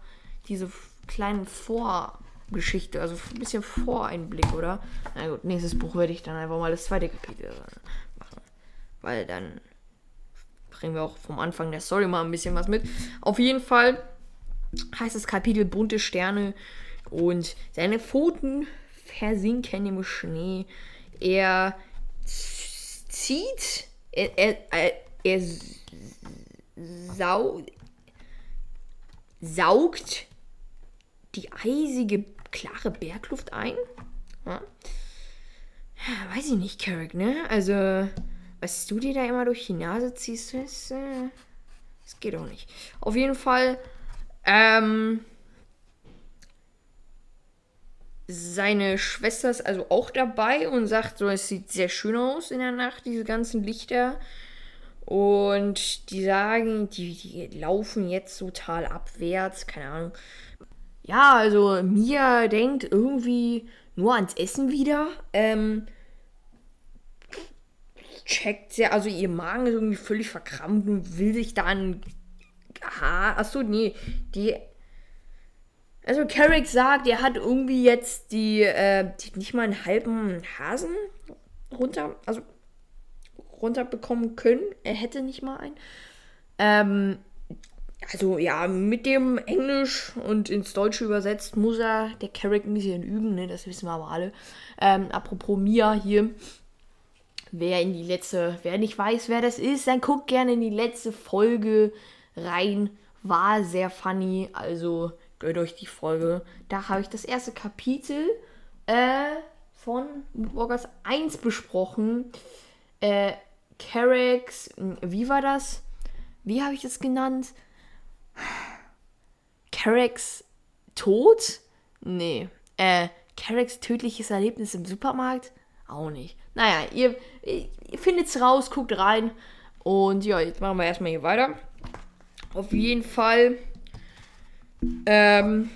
diese kleinen Vorgeschichte, also ein bisschen Voreinblick, oder? Na gut, nächstes Buch werde ich dann einfach mal das zweite Kapitel machen. Weil dann bringen wir auch vom Anfang der Story mal ein bisschen was mit. Auf jeden Fall heißt das Kapitel Bunte Sterne und seine Pfoten versinken im Schnee. Er zieht, er, er, er, sau saugt die eisige, klare Bergluft ein. Ja. Weiß ich nicht, Carrick, ne? Also, was du dir da immer durch die Nase ziehst, das, äh, das geht auch nicht. Auf jeden Fall, ähm, seine Schwester ist also auch dabei und sagt so, es sieht sehr schön aus in der Nacht, diese ganzen Lichter. Und die sagen, die, die laufen jetzt total abwärts, keine Ahnung. Ja, also Mia denkt irgendwie nur ans Essen wieder. Ähm, checkt sehr, also ihr Magen ist irgendwie völlig verkrampft und will sich da ein Haar. Achso, nee, die. Also Carrick sagt, er hat irgendwie jetzt die, äh, die nicht mal einen halben Hasen runter. Also runterbekommen können. Er hätte nicht mal einen. Ähm, also ja, mit dem Englisch und ins Deutsche übersetzt muss er der Carrick ein bisschen üben, ne? das wissen wir aber alle. Ähm, apropos Mia hier, wer in die letzte, wer nicht weiß, wer das ist, dann guckt gerne in die letzte Folge rein. War sehr funny, also gönnt euch die Folge. Da habe ich das erste Kapitel äh, von Walkers 1 besprochen. Äh, Carracks, wie war das? Wie habe ich das genannt? Carracks Tod? Nee. Äh, Carracks tödliches Erlebnis im Supermarkt? Auch nicht. Naja, ihr, ihr findet's raus, guckt rein. Und ja, jetzt machen wir erstmal hier weiter. Auf jeden Fall. Ähm,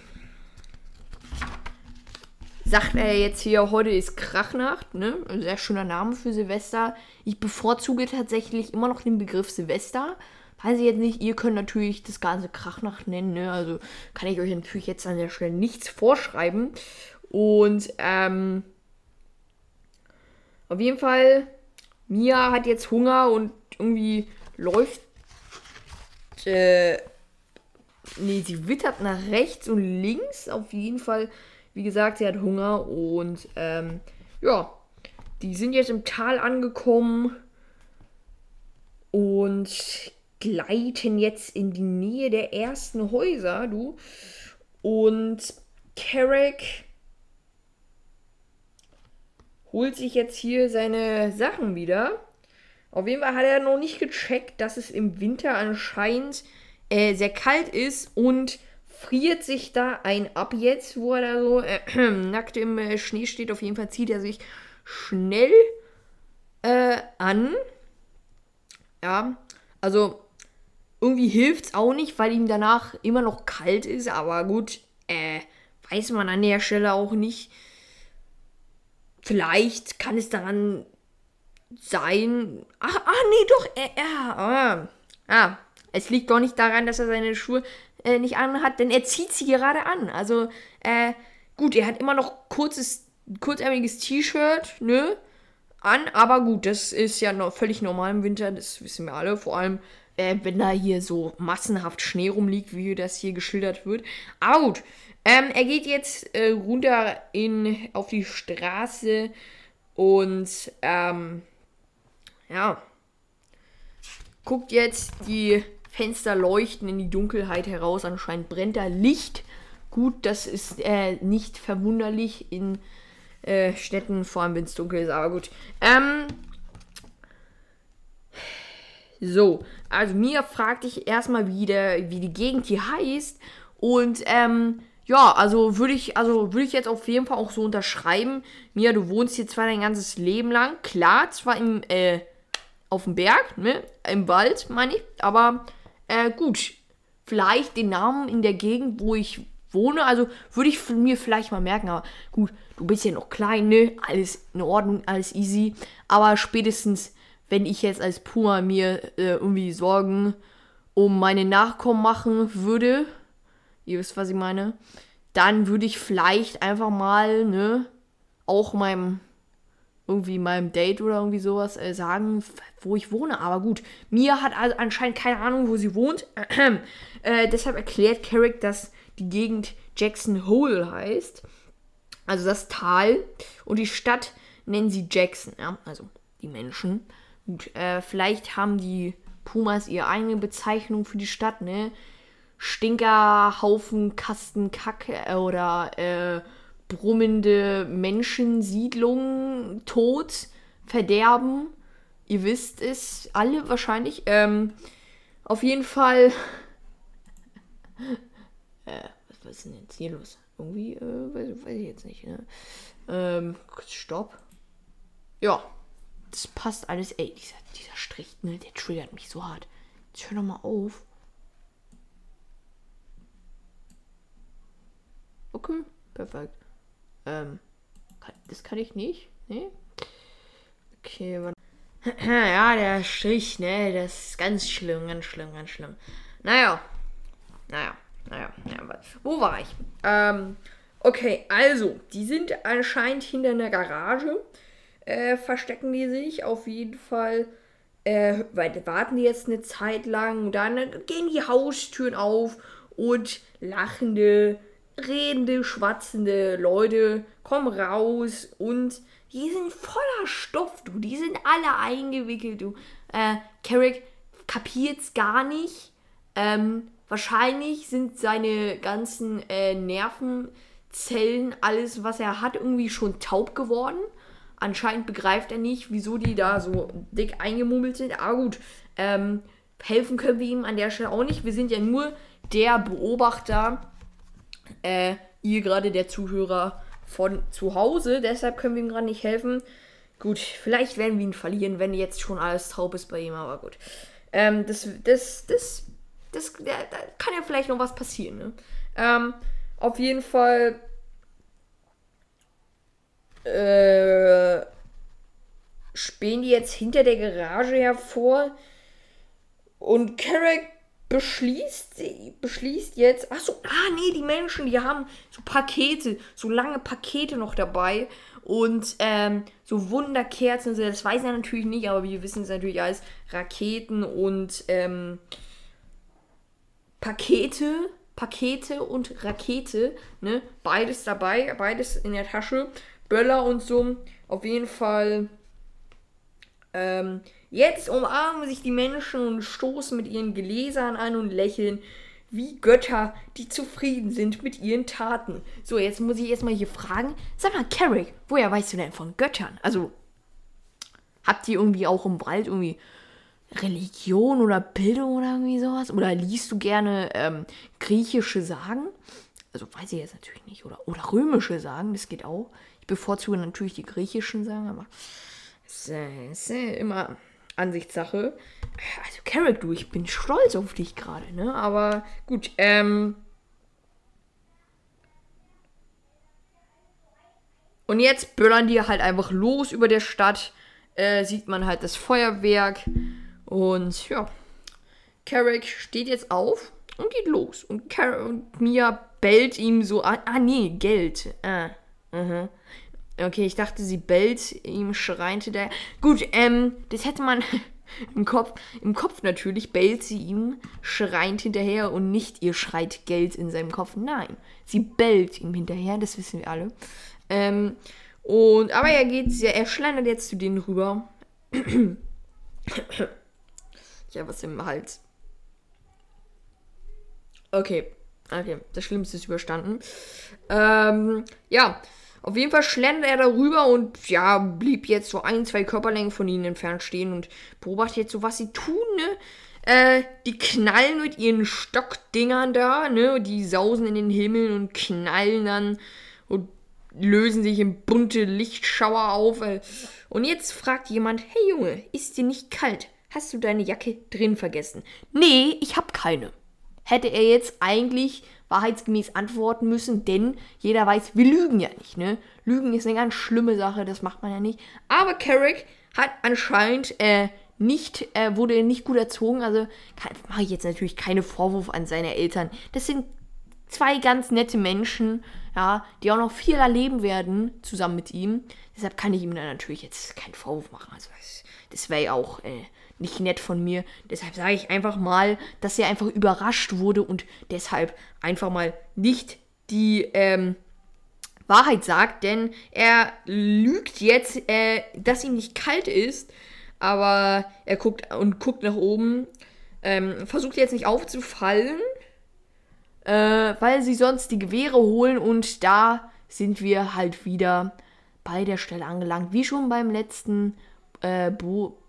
sagt er jetzt hier, heute ist Krachnacht, ne? Ein sehr schöner Name für Silvester. Ich bevorzuge tatsächlich immer noch den Begriff Silvester. Weiß ich jetzt nicht, ihr könnt natürlich das Ganze Krachnacht nennen, ne? Also kann ich euch natürlich jetzt an der Stelle nichts vorschreiben. Und, ähm, auf jeden Fall, Mia hat jetzt Hunger und irgendwie läuft, äh, nee, sie wittert nach rechts und links. Auf jeden Fall wie gesagt, sie hat Hunger und ähm, ja, die sind jetzt im Tal angekommen und gleiten jetzt in die Nähe der ersten Häuser, du. Und Carrick holt sich jetzt hier seine Sachen wieder. Auf jeden Fall hat er noch nicht gecheckt, dass es im Winter anscheinend äh, sehr kalt ist und friert sich da ein ab jetzt, wo er da so äh, nackt im äh, Schnee steht. Auf jeden Fall zieht er sich schnell äh, an. Ja, also irgendwie hilft es auch nicht, weil ihm danach immer noch kalt ist. Aber gut, äh, weiß man an der Stelle auch nicht. vielleicht kann es daran sein. Ach, ach nee, doch, er, er, ah, ah, es liegt doch nicht daran, dass er seine Schuhe äh, nicht anhat, denn er zieht sie gerade an. Also, äh, gut, er hat immer noch kurzes, kurzärmeliges T-Shirt, ne? An, aber gut, das ist ja noch völlig normal im Winter, das wissen wir alle. Vor allem, äh, wenn da hier so massenhaft Schnee rumliegt, wie das hier geschildert wird. Aber gut, ähm, er geht jetzt äh, runter in, auf die Straße und ähm, ja, guckt jetzt die Fenster leuchten in die Dunkelheit heraus. Anscheinend brennt da Licht. Gut, das ist äh, nicht verwunderlich in äh, Städten, vor allem wenn es dunkel ist, aber gut. Ähm, so, also mir fragte ich erstmal wieder, wie die Gegend hier heißt. Und ähm, ja, also würde ich, also würde ich jetzt auf jeden Fall auch so unterschreiben. Mia, du wohnst hier zwar dein ganzes Leben lang, klar, zwar im, äh, auf dem Berg, ne? Im Wald, meine ich, aber äh, gut. Vielleicht den Namen in der Gegend, wo ich wohne, also würde ich mir vielleicht mal merken, aber gut, du bist ja noch klein, ne? Alles in Ordnung, alles easy. Aber spätestens, wenn ich jetzt als Puma mir äh, irgendwie Sorgen um meine Nachkommen machen würde, ihr wisst, was ich meine, dann würde ich vielleicht einfach mal, ne, auch meinem irgendwie meinem Date oder irgendwie sowas äh, sagen, wo ich wohne. Aber gut, Mia hat also anscheinend keine Ahnung, wo sie wohnt. äh, deshalb erklärt Carrick, dass die Gegend Jackson Hole heißt. Also das Tal. Und die Stadt nennen sie Jackson. Ja? Also die Menschen. Gut, äh, vielleicht haben die Pumas ihre eigene Bezeichnung für die Stadt, ne? Stinker, Haufen, Kasten, Kack äh, oder äh, brummende Menschensiedlung, Tod, Verderben. Ihr wisst es alle wahrscheinlich. Ähm, auf jeden Fall. äh, was, ist denn jetzt hier los? Irgendwie, äh, weiß, weiß, ich jetzt nicht. Ne? Ähm, stopp. Ja, das passt alles. Ey, dieser, dieser Strich, ne, der triggert mich so hart. Jetzt hör doch mal auf. Okay, perfekt. Ähm, das kann ich nicht. Nee. Okay, warte. Ja, der Strich, ne? Das ist ganz schlimm, ganz schlimm, ganz schlimm. Naja. Naja, naja, naja. Wo war ich? Ähm, okay, also, die sind anscheinend hinter einer Garage. Äh, verstecken die sich auf jeden Fall. Äh, weil warten die jetzt eine Zeit lang. Dann gehen die Haustüren auf und lachende redende, schwatzende Leute kommen raus und die sind voller Stoff, du. Die sind alle eingewickelt, du. Äh, Carrick kapiert's gar nicht. Ähm, wahrscheinlich sind seine ganzen äh, Nervenzellen, alles, was er hat, irgendwie schon taub geworden. Anscheinend begreift er nicht, wieso die da so dick eingemummelt sind. Aber gut, ähm, helfen können wir ihm an der Stelle auch nicht. Wir sind ja nur der Beobachter äh, ihr gerade der Zuhörer von zu Hause. Deshalb können wir ihm gerade nicht helfen. Gut, vielleicht werden wir ihn verlieren, wenn jetzt schon alles taub ist bei ihm, aber gut. Ähm, das, das, das, das, da, da kann ja vielleicht noch was passieren, ne? Ähm, auf jeden Fall. Äh, spähen die jetzt hinter der Garage hervor. Und Carrick beschließt, beschließt jetzt, ach so, ah nee, die Menschen, die haben so Pakete, so lange Pakete noch dabei und ähm, so Wunderkerzen, das weiß er natürlich nicht, aber wir wissen es natürlich als Raketen und ähm, Pakete, Pakete und Rakete, ne, beides dabei, beides in der Tasche, Böller und so, auf jeden Fall, ähm, Jetzt umarmen sich die Menschen und stoßen mit ihren Gläsern an und lächeln wie Götter, die zufrieden sind mit ihren Taten. So, jetzt muss ich erstmal hier fragen. Sag mal, Carrick, woher weißt du denn von Göttern? Also, habt ihr irgendwie auch im Wald irgendwie Religion oder Bildung oder irgendwie sowas? Oder liest du gerne ähm, griechische Sagen? Also, weiß ich jetzt natürlich nicht. Oder, oder römische Sagen, das geht auch. Ich bevorzuge natürlich die griechischen Sagen, aber es ist immer Ansichtssache. Also, Carrick, du, ich bin stolz auf dich gerade, ne? Aber gut, ähm. Und jetzt böllern die halt einfach los über der Stadt. Äh, sieht man halt das Feuerwerk. Und ja, Carrick steht jetzt auf und geht los. Und, Car und Mia bellt ihm so an. Ah, nee, Geld. Ah, uh Okay, ich dachte, sie bellt ihm, schreinte der. Gut, ähm, das hätte man im Kopf. Im Kopf natürlich bellt sie ihm, schreint hinterher und nicht ihr schreit Geld in seinem Kopf. Nein, sie bellt ihm hinterher, das wissen wir alle. Ähm, und, aber er geht, er schlendert jetzt zu denen rüber. ich habe was im Hals. Okay, okay, das Schlimmste ist überstanden. Ähm, ja, auf jeden Fall schlendert er darüber und ja, blieb jetzt so ein, zwei Körperlängen von ihnen entfernt stehen und beobachtet jetzt so, was sie tun, ne? Äh, die knallen mit ihren Stockdingern da, ne? Die sausen in den Himmel und knallen dann und lösen sich in bunte Lichtschauer auf. Äh. Und jetzt fragt jemand, hey Junge, ist dir nicht kalt? Hast du deine Jacke drin vergessen? Nee, ich hab keine. Hätte er jetzt eigentlich wahrheitsgemäß antworten müssen, denn jeder weiß, wir lügen ja nicht, ne? Lügen ist eine ganz schlimme Sache, das macht man ja nicht. Aber Carrick hat anscheinend äh, nicht, äh, wurde nicht gut erzogen, also mache ich jetzt natürlich keine Vorwurf an seine Eltern. Das sind zwei ganz nette Menschen, ja, die auch noch viel erleben werden zusammen mit ihm. Deshalb kann ich ihm da natürlich jetzt keinen Vorwurf machen. Also das, das wäre ja auch äh, nicht nett von mir. Deshalb sage ich einfach mal, dass er einfach überrascht wurde und deshalb einfach mal nicht die ähm, Wahrheit sagt, denn er lügt jetzt, äh, dass ihm nicht kalt ist, aber er guckt und guckt nach oben, ähm, versucht jetzt nicht aufzufallen, äh, weil sie sonst die Gewehre holen und da sind wir halt wieder bei der Stelle angelangt, wie schon beim letzten äh,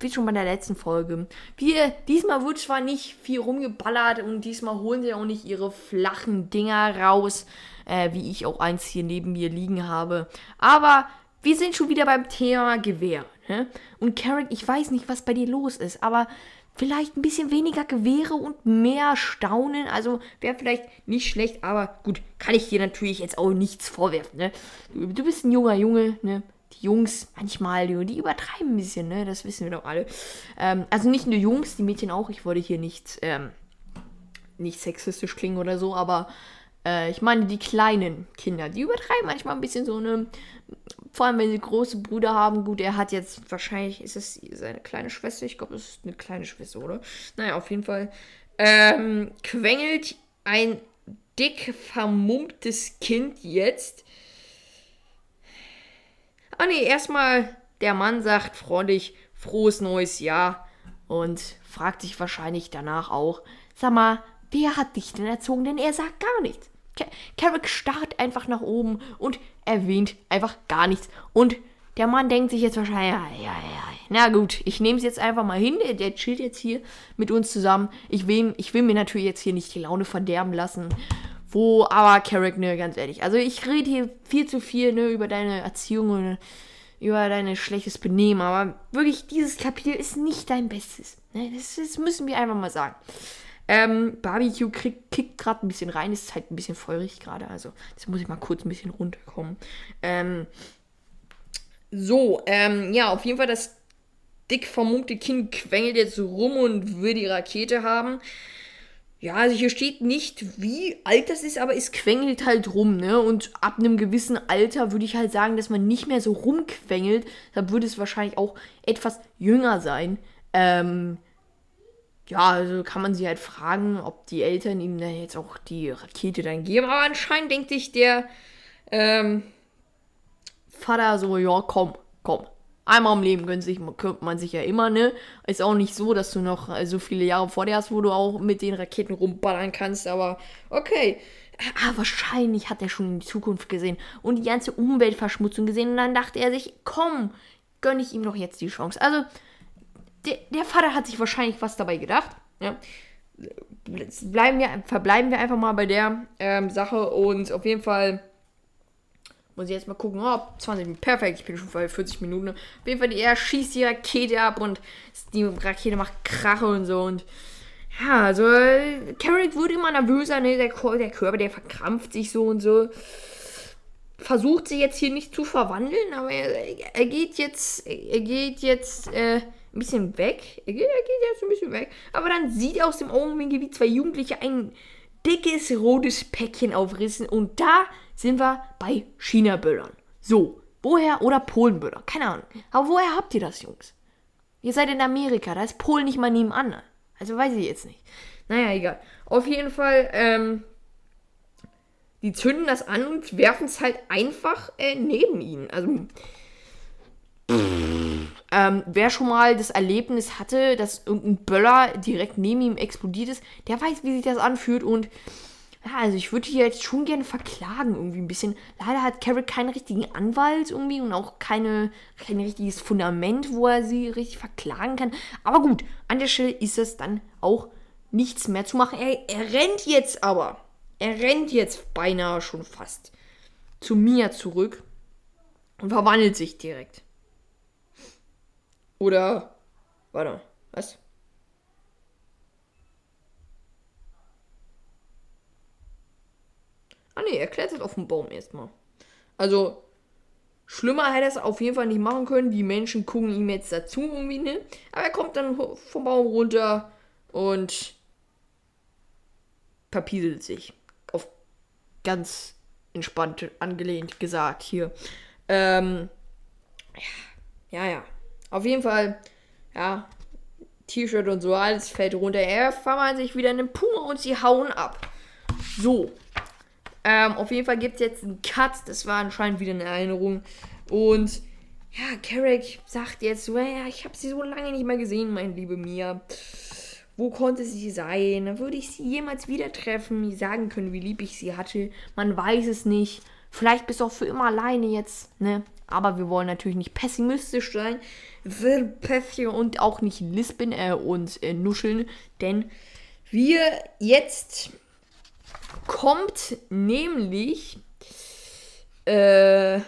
wie schon bei der letzten Folge. Wir, diesmal wird zwar nicht viel rumgeballert und diesmal holen sie auch nicht ihre flachen Dinger raus, äh, wie ich auch eins hier neben mir liegen habe. Aber wir sind schon wieder beim Thema Gewehr. Ne? Und Carrick, ich weiß nicht, was bei dir los ist, aber vielleicht ein bisschen weniger Gewehre und mehr Staunen. Also wäre vielleicht nicht schlecht, aber gut, kann ich dir natürlich jetzt auch nichts vorwerfen. Ne? Du, du bist ein junger Junge, ne? Jungs manchmal, die, übertreiben ein bisschen, ne? Das wissen wir doch alle. Ähm, also nicht nur Jungs, die Mädchen auch. Ich wollte hier nicht, ähm, nicht sexistisch klingen oder so, aber äh, ich meine die kleinen Kinder, die übertreiben manchmal ein bisschen so ne. Vor allem, wenn sie große Brüder haben. Gut, er hat jetzt wahrscheinlich, ist es seine kleine Schwester? Ich glaube, es ist eine kleine Schwester, oder? Naja, auf jeden Fall. Ähm, quengelt ein dick vermummtes Kind jetzt Ah nee, erstmal der Mann sagt freundlich frohes neues Jahr und fragt sich wahrscheinlich danach auch, sag mal, wer hat dich denn erzogen? Denn er sagt gar nichts. Carrick starrt einfach nach oben und erwähnt einfach gar nichts. Und der Mann denkt sich jetzt wahrscheinlich, ja, ja, ja, na gut, ich nehme es jetzt einfach mal hin. Der, der, chillt jetzt hier mit uns zusammen. Ich will, ich will mir natürlich jetzt hier nicht die Laune verderben lassen. Wo, aber Carrick, ne, ganz ehrlich. Also ich rede hier viel zu viel, ne, über deine Erziehung und über dein schlechtes Benehmen. Aber wirklich, dieses Kapitel ist nicht dein Bestes. Ne? Das, das müssen wir einfach mal sagen. Ähm, Barbecue krieg, kickt gerade ein bisschen rein, ist halt ein bisschen feurig gerade, also jetzt muss ich mal kurz ein bisschen runterkommen. Ähm, so, ähm, ja, auf jeden Fall das dick vermummte Kind quengelt jetzt rum und will die Rakete haben. Ja, also hier steht nicht, wie alt das ist, aber es quengelt halt rum, ne? Und ab einem gewissen Alter würde ich halt sagen, dass man nicht mehr so rumquengelt. Da würde es wahrscheinlich auch etwas jünger sein. Ähm, ja, also kann man sie halt fragen, ob die Eltern ihm dann jetzt auch die Rakete dann geben. Aber anscheinend denkt sich der ähm, Vater so, ja, komm, komm, Einmal im Leben gönnt, sich, gönnt man sich ja immer, ne? Ist auch nicht so, dass du noch äh, so viele Jahre vor dir hast, wo du auch mit den Raketen rumballern kannst, aber okay. Ah, wahrscheinlich hat er schon in die Zukunft gesehen und die ganze Umweltverschmutzung gesehen und dann dachte er sich, komm, gönne ich ihm doch jetzt die Chance. Also, der, der Vater hat sich wahrscheinlich was dabei gedacht, ja. Bleiben wir, verbleiben wir einfach mal bei der ähm, Sache und auf jeden Fall muss ich jetzt mal gucken. Oh, 20 Minuten. Perfekt. Ich bin schon bei 40 Minuten. Auf jeden Fall, er schießt die Rakete ab und die Rakete macht Krache und so. Und ja, also, Carrick wird immer nervöser. Ne? Der, der Körper, der verkrampft sich so und so. versucht sie jetzt hier nicht zu verwandeln, aber er, er geht jetzt, er geht jetzt äh, ein bisschen weg. Er geht, er geht jetzt ein bisschen weg. Aber dann sieht er aus dem Augenwinkel, wie zwei Jugendliche ein dickes rotes Päckchen aufrissen. Und da sind wir bei China-Böllern. So, woher? Oder Polen-Böller. Keine Ahnung. Aber woher habt ihr das, Jungs? Ihr seid in Amerika, da ist Polen nicht mal nebenan. Also weiß ich jetzt nicht. Naja, egal. Auf jeden Fall, ähm, die zünden das an und werfen es halt einfach äh, neben ihn. Also, ähm, wer schon mal das Erlebnis hatte, dass irgendein Böller direkt neben ihm explodiert ist, der weiß, wie sich das anfühlt und ja, also ich würde hier jetzt schon gerne verklagen irgendwie ein bisschen. Leider hat Carrick keinen richtigen Anwalt irgendwie und auch keine, kein richtiges Fundament, wo er sie richtig verklagen kann. Aber gut, an der Stelle ist es dann auch nichts mehr zu machen. Er, er rennt jetzt aber. Er rennt jetzt beinahe schon fast zu Mia zurück und verwandelt sich direkt. Oder, warte, was? Ah ne, er klettert auf den Baum erstmal. Also, schlimmer hätte er es auf jeden Fall nicht machen können. Die Menschen gucken ihm jetzt dazu irgendwie, ne? Aber er kommt dann vom Baum runter und verpieselt sich. Auf ganz entspannt angelehnt gesagt hier. Ähm, ja, ja. Auf jeden Fall, ja, T-Shirt und so, alles fällt runter. Er verwandelt sich wieder in den Puma und sie hauen ab. So. Ähm, auf jeden Fall gibt es jetzt einen Cut. Das war anscheinend wieder eine Erinnerung. Und ja, Carrick sagt jetzt so, ich habe sie so lange nicht mehr gesehen, meine liebe Mia. Wo konnte sie sein? Würde ich sie jemals wieder treffen? Sagen können, wie lieb ich sie hatte. Man weiß es nicht. Vielleicht bist du auch für immer alleine jetzt, ne? Aber wir wollen natürlich nicht pessimistisch sein. Und auch nicht lispeln äh, und äh, nuscheln, denn wir jetzt kommt nämlich äh,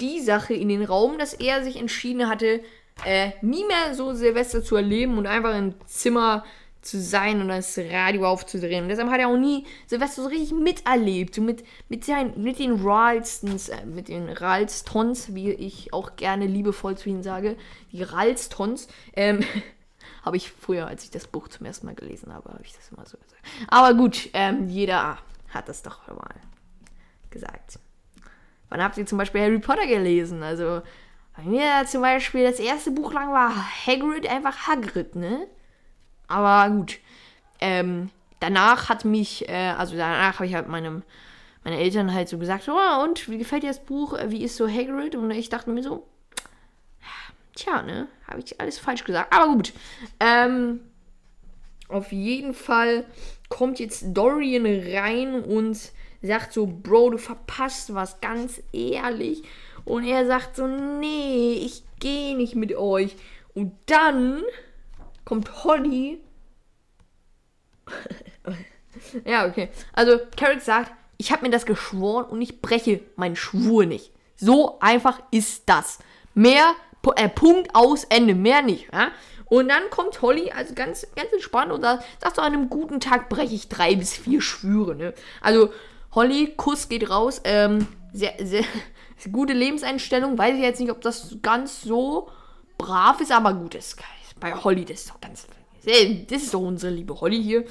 die Sache in den Raum, dass er sich entschieden hatte, äh, nie mehr so Silvester zu erleben und einfach im Zimmer zu sein und das Radio aufzudrehen. Und deshalb hat er auch nie Silvester so richtig miterlebt. So mit, mit, seinen, mit den Ralstons, äh, mit den Ralstons, wie ich auch gerne liebevoll zu ihnen sage. Die Ralstons. Ähm, habe ich früher, als ich das Buch zum ersten Mal gelesen habe, habe ich das immer so gesagt. Aber gut, ähm, jeder hat das doch mal gesagt. Wann habt ihr zum Beispiel Harry Potter gelesen? Also, bei mir zum Beispiel das erste Buch lang war Hagrid einfach Hagrid, ne? Aber gut. Ähm, danach hat mich, äh, also danach habe ich halt meinem, meine Eltern halt so gesagt, oh, und wie gefällt dir das Buch? Wie ist so Hagrid? Und ich dachte mir so, tja, ne, habe ich alles falsch gesagt. Aber gut. Ähm, auf jeden Fall kommt jetzt Dorian rein und sagt so, Bro, du verpasst was, ganz ehrlich. Und er sagt so, nee, ich gehe nicht mit euch. Und dann kommt Holly. ja, okay. Also, Carrick sagt, ich habe mir das geschworen und ich breche meinen Schwur nicht. So einfach ist das. Mehr, äh, Punkt aus, Ende, mehr nicht. Ja? Und dann kommt Holly, also ganz, ganz entspannt und sagt, sagt an einem guten Tag breche ich drei bis vier Schwüre. Ne? Also, Holly, Kuss geht raus. Ähm, sehr, sehr gute Lebenseinstellung. Weiß ich jetzt nicht, ob das ganz so brav ist, aber gut, ist bei Holly, das ist doch ganz. Das ist doch unsere liebe Holly hier.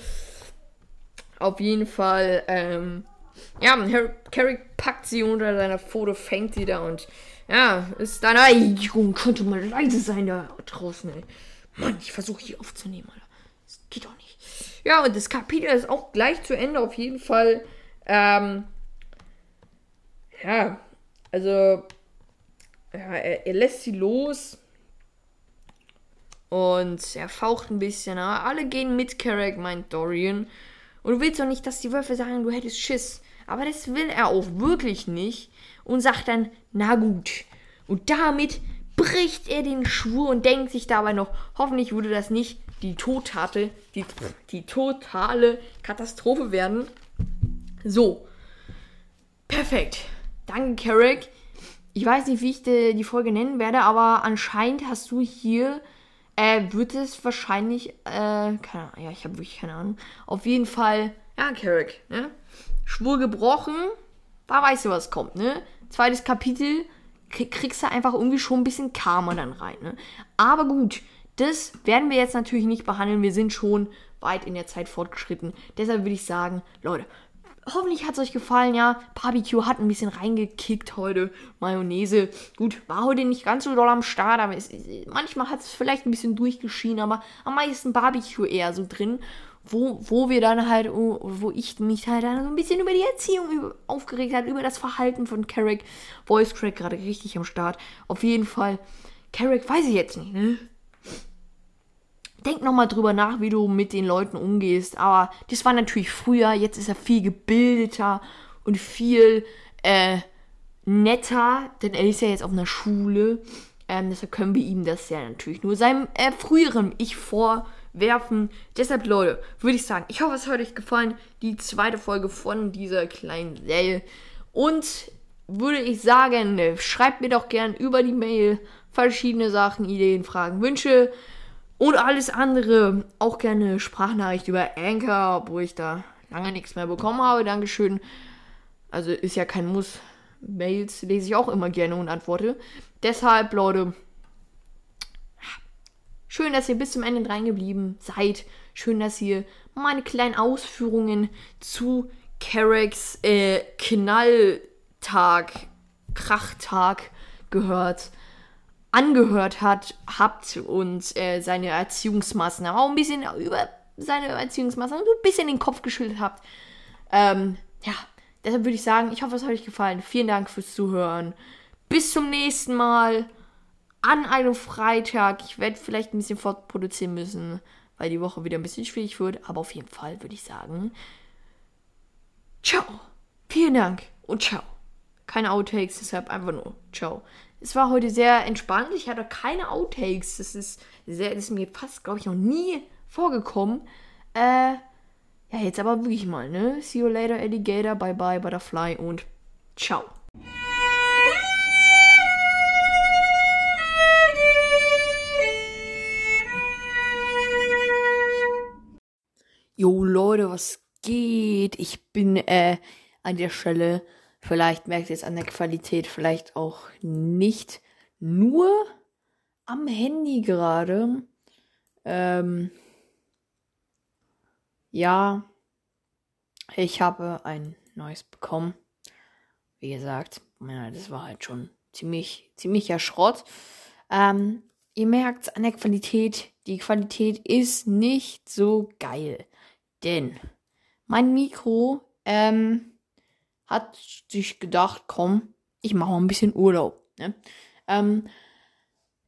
Auf jeden Fall, ähm, ja, Harry, Carrick packt sie unter seiner Foto, fängt sie da und ja, ist dann, ey, Junge, könnte mal leise sein da draußen, ey. Mann, ich versuche hier aufzunehmen, Alter. Das geht doch nicht. Ja, und das Kapitel ist auch gleich zu Ende, auf jeden Fall. Ähm, ja, also, ja, er, er lässt sie los und er faucht ein bisschen, aber alle gehen mit Carrack, meint Dorian. Und du willst doch nicht, dass die Wölfe sagen, du hättest Schiss. Aber das will er auch wirklich nicht. Und sagt dann, na gut. Und damit bricht er den Schwur und denkt sich dabei noch, hoffentlich würde das nicht die Tottate, die, die totale Katastrophe werden. So. Perfekt. Danke, Carrack. Ich weiß nicht, wie ich die Folge nennen werde, aber anscheinend hast du hier äh, wird es wahrscheinlich, äh, keine Ahnung, ja, ich habe wirklich keine Ahnung. Auf jeden Fall, ja, Carrick, ne? Schwur gebrochen, da weißt du, was kommt, ne? Zweites Kapitel kriegst du einfach irgendwie schon ein bisschen Karma dann rein, ne? Aber gut, das werden wir jetzt natürlich nicht behandeln. Wir sind schon weit in der Zeit fortgeschritten. Deshalb würde ich sagen, Leute, hoffentlich hat es euch gefallen, ja. Barbecue hat ein bisschen reingekickt heute. Mayonnaise. Gut, war heute nicht ganz so doll am Start, aber es, manchmal hat es vielleicht ein bisschen durchgeschienen, aber am meisten Barbecue eher so drin. Wo, wo wir dann halt, wo ich mich halt dann so ein bisschen über die Erziehung aufgeregt hat, über das Verhalten von Carrick. Voice Crack gerade richtig am Start. Auf jeden Fall. Carrick weiß ich jetzt nicht, ne? Denk nochmal drüber nach, wie du mit den Leuten umgehst. Aber das war natürlich früher, jetzt ist er viel gebildeter und viel äh, netter, denn er ist ja jetzt auf einer Schule. Ähm, deshalb können wir ihm das ja natürlich nur seinem äh, früheren Ich vorwerfen. Deshalb, Leute, würde ich sagen, ich hoffe, es hat euch gefallen. Die zweite Folge von dieser kleinen Serie. Und würde ich sagen, schreibt mir doch gern über die Mail verschiedene Sachen, Ideen, Fragen, Wünsche. Und alles andere, auch gerne Sprachnachricht über Anchor, obwohl ich da lange nichts mehr bekommen habe. Dankeschön. Also ist ja kein Muss. Mails lese ich auch immer gerne und antworte. Deshalb, Leute, schön, dass ihr bis zum Ende reingeblieben seid. Schön, dass ihr meine kleinen Ausführungen zu Carracks äh, Knalltag, Krachtag gehört angehört hat, habt und äh, seine Erziehungsmaßnahmen auch ein bisschen über seine Erziehungsmaßnahmen ein bisschen den Kopf geschüttelt habt. Ähm, ja, deshalb würde ich sagen, ich hoffe, es hat euch gefallen. Vielen Dank fürs Zuhören. Bis zum nächsten Mal an einem Freitag. Ich werde vielleicht ein bisschen fortproduzieren müssen, weil die Woche wieder ein bisschen schwierig wird. Aber auf jeden Fall würde ich sagen, ciao. Vielen Dank und ciao. Keine Outtakes, deshalb einfach nur ciao. Es war heute sehr entspannt. Ich hatte keine Outtakes. Das ist, sehr, das ist mir fast, glaube ich, noch nie vorgekommen. Äh, ja, jetzt aber wirklich mal, ne? See you later, Alligator. Bye bye, Butterfly und ciao. Jo Leute, was geht? Ich bin äh, an der Stelle Vielleicht merkt ihr es an der Qualität, vielleicht auch nicht nur am Handy gerade. Ähm, ja, ich habe ein neues bekommen. Wie gesagt, das war halt schon ziemlich, ziemlicher Schrott. Ähm, ihr merkt an der Qualität, die Qualität ist nicht so geil. Denn mein Mikro, ähm, hat sich gedacht, komm, ich mache mal ein bisschen Urlaub. Ne? Ähm,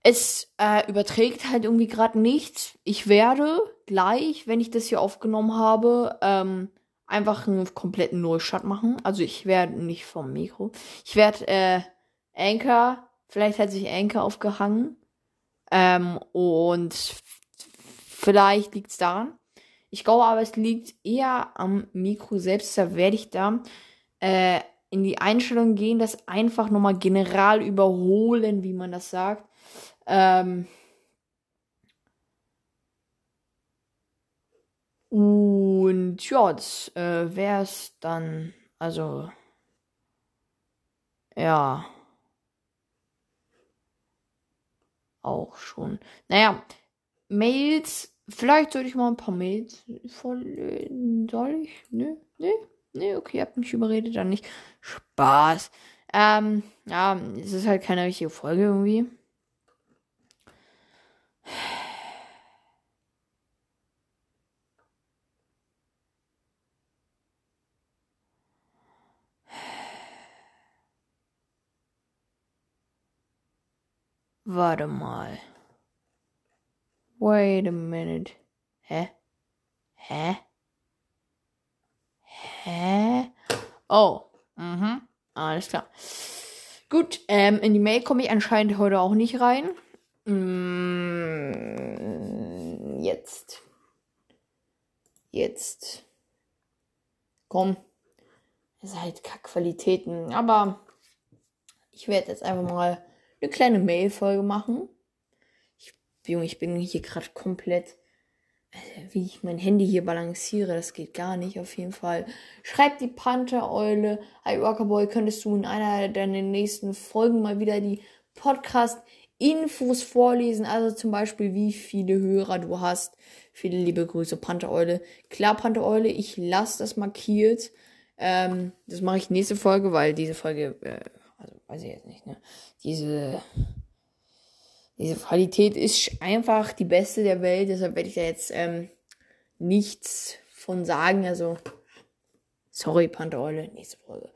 es äh, überträgt halt irgendwie gerade nichts. Ich werde gleich, wenn ich das hier aufgenommen habe, ähm, einfach einen kompletten Neustart machen. Also ich werde nicht vom Mikro. Ich werde äh, Anchor, vielleicht hat sich Anchor aufgehangen. Ähm, und vielleicht liegt es daran. Ich glaube aber, es liegt eher am Mikro selbst. Da werde ich da äh, in die Einstellung gehen, das einfach nochmal general überholen, wie man das sagt. Ähm, und ja, das äh, wäre es dann. Also, ja. Auch schon. Naja, Mails. Vielleicht sollte ich mal ein paar Mails vorlesen. Soll ich? Nö, nö. Nee, okay, habt mich überredet, dann nicht. Spaß. Ähm, ja, es ist halt keine richtige Folge irgendwie. Warte mal. Wait a minute. Hä? Hä? Hä? Oh. Mhm. Alles klar. Gut, ähm, in die Mail komme ich anscheinend heute auch nicht rein. Mm, jetzt. Jetzt. Komm. Es ist halt Kackqualitäten. Aber ich werde jetzt einfach mal eine kleine Mail-Folge machen. Ich, Junge, ich bin hier gerade komplett wie ich mein Handy hier balanciere, das geht gar nicht, auf jeden Fall. Schreibt die Panther-Eule. Hi, Rockerboy, könntest du in einer deiner nächsten Folgen mal wieder die Podcast-Infos vorlesen? Also zum Beispiel, wie viele Hörer du hast. Viele liebe Grüße, Panther-Eule. Klar, Panther-Eule, ich lasse das markiert. Ähm, das mache ich nächste Folge, weil diese Folge, äh, also weiß ich jetzt nicht, ne? Diese diese Qualität ist einfach die beste der Welt, deshalb werde ich da jetzt ähm, nichts von sagen. Also, sorry, Panterolle, nächste Folge.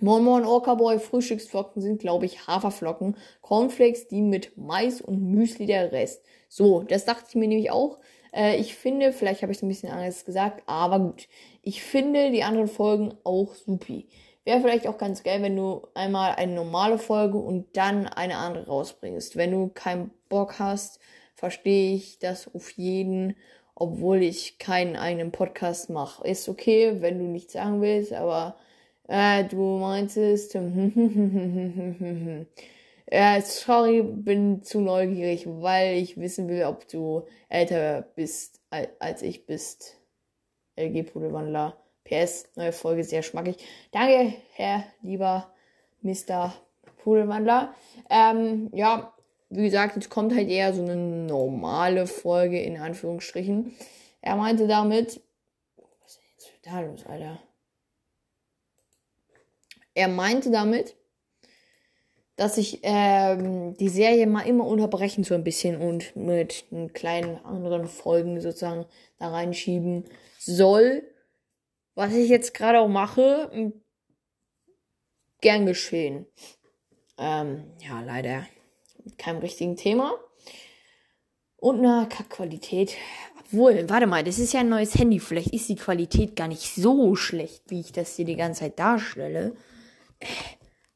Moin Moin Orca-Boy, Frühstücksflocken sind, glaube ich, Haferflocken. Cornflakes, die mit Mais und Müsli der Rest. So, das dachte ich mir nämlich auch. Äh, ich finde, vielleicht habe ich es ein bisschen anders gesagt, aber gut. Ich finde die anderen Folgen auch supi. Wäre vielleicht auch ganz geil, wenn du einmal eine normale Folge und dann eine andere rausbringst. Wenn du keinen Bock hast, verstehe ich das auf jeden, obwohl ich keinen eigenen Podcast mache. Ist okay, wenn du nichts sagen willst, aber äh, du meintest, äh, sorry, bin zu neugierig, weil ich wissen will, ob du älter bist als ich bist. LG Pudelwandler. PS, neue Folge, sehr schmackig. Danke, Herr lieber Mr. Pudelwandler. Ähm, ja, wie gesagt, jetzt kommt halt eher so eine normale Folge in Anführungsstrichen. Er meinte damit, was ist denn jetzt da los, Alter? Er meinte damit, dass ich ähm, die Serie mal immer unterbrechen so ein bisschen und mit kleinen anderen Folgen sozusagen da reinschieben soll was ich jetzt gerade auch mache, gern geschehen. Ähm, ja, leider mit keinem richtigen Thema. Und einer Kackqualität. Obwohl, warte mal, das ist ja ein neues Handy. Vielleicht ist die Qualität gar nicht so schlecht, wie ich das hier die ganze Zeit darstelle.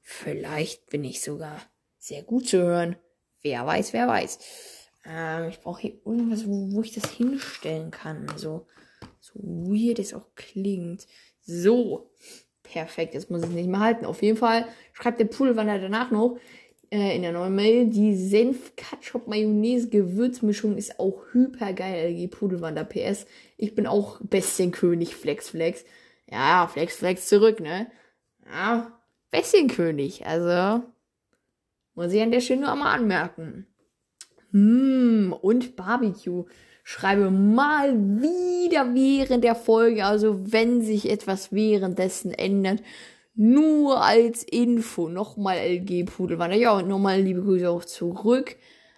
Vielleicht bin ich sogar sehr gut zu hören. Wer weiß, wer weiß. Ähm, ich brauche hier irgendwas, wo, wo ich das hinstellen kann. Also, so weird es auch klingt. So. Perfekt, jetzt muss ich es nicht mehr halten. Auf jeden Fall schreibt der Pudelwander danach noch äh, in der neuen Mail, die Senf Ketchup Mayonnaise Gewürzmischung ist auch hyper geil. LG Pudelwander PS. Ich bin auch Bestienkönig Flex Flex. Ja, Flex Flex zurück, ne? Ja, Bestienkönig. Also, muss ich an der Stelle nur einmal anmerken. Hm, und Barbecue schreibe mal wieder während der Folge, also wenn sich etwas währenddessen ändert, nur als Info. Nochmal LG Pudelwander. Ja, und nochmal liebe Grüße auch zurück.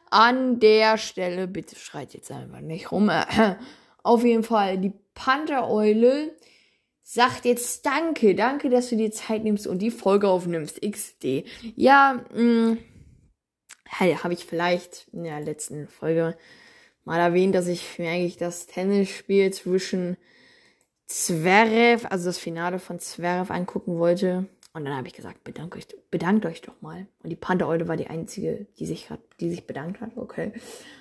An der Stelle, bitte schreit jetzt einfach nicht rum. Auf jeden Fall, die Panther-Eule sagt jetzt Danke, danke, dass du dir Zeit nimmst und die Folge aufnimmst. XD. Ja, mh, mm, habe ich vielleicht in der letzten Folge mal erwähnt, dass ich mir eigentlich das Tennisspiel zwischen Zverev, also das Finale von Zverev angucken wollte. Und dann habe ich gesagt, bedankt euch, bedankt euch doch mal. Und die Panther-Eule war die einzige, die sich grad, die sich bedankt hat. Okay.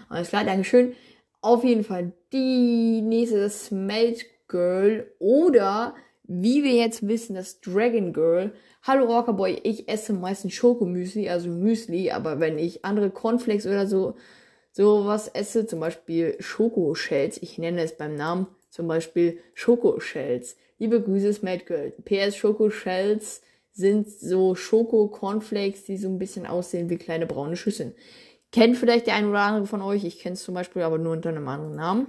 Alles klar, Dankeschön. Auf jeden Fall die nächste Smelt Girl oder wie wir jetzt wissen, das Dragon Girl. Hallo Rockerboy, ich esse meistens Schokomüsli, also Müsli, aber wenn ich andere Cornflakes oder so sowas esse, zum Beispiel Schokoshells, ich nenne es beim Namen zum Beispiel Schokoshells. Liebe Grüße, Smart Girl. PS Schokoshells sind so Schoko-Cornflakes, die so ein bisschen aussehen wie kleine braune Schüsseln. Kennt vielleicht der ein oder andere von euch. Ich kenne es zum Beispiel aber nur unter einem anderen Namen.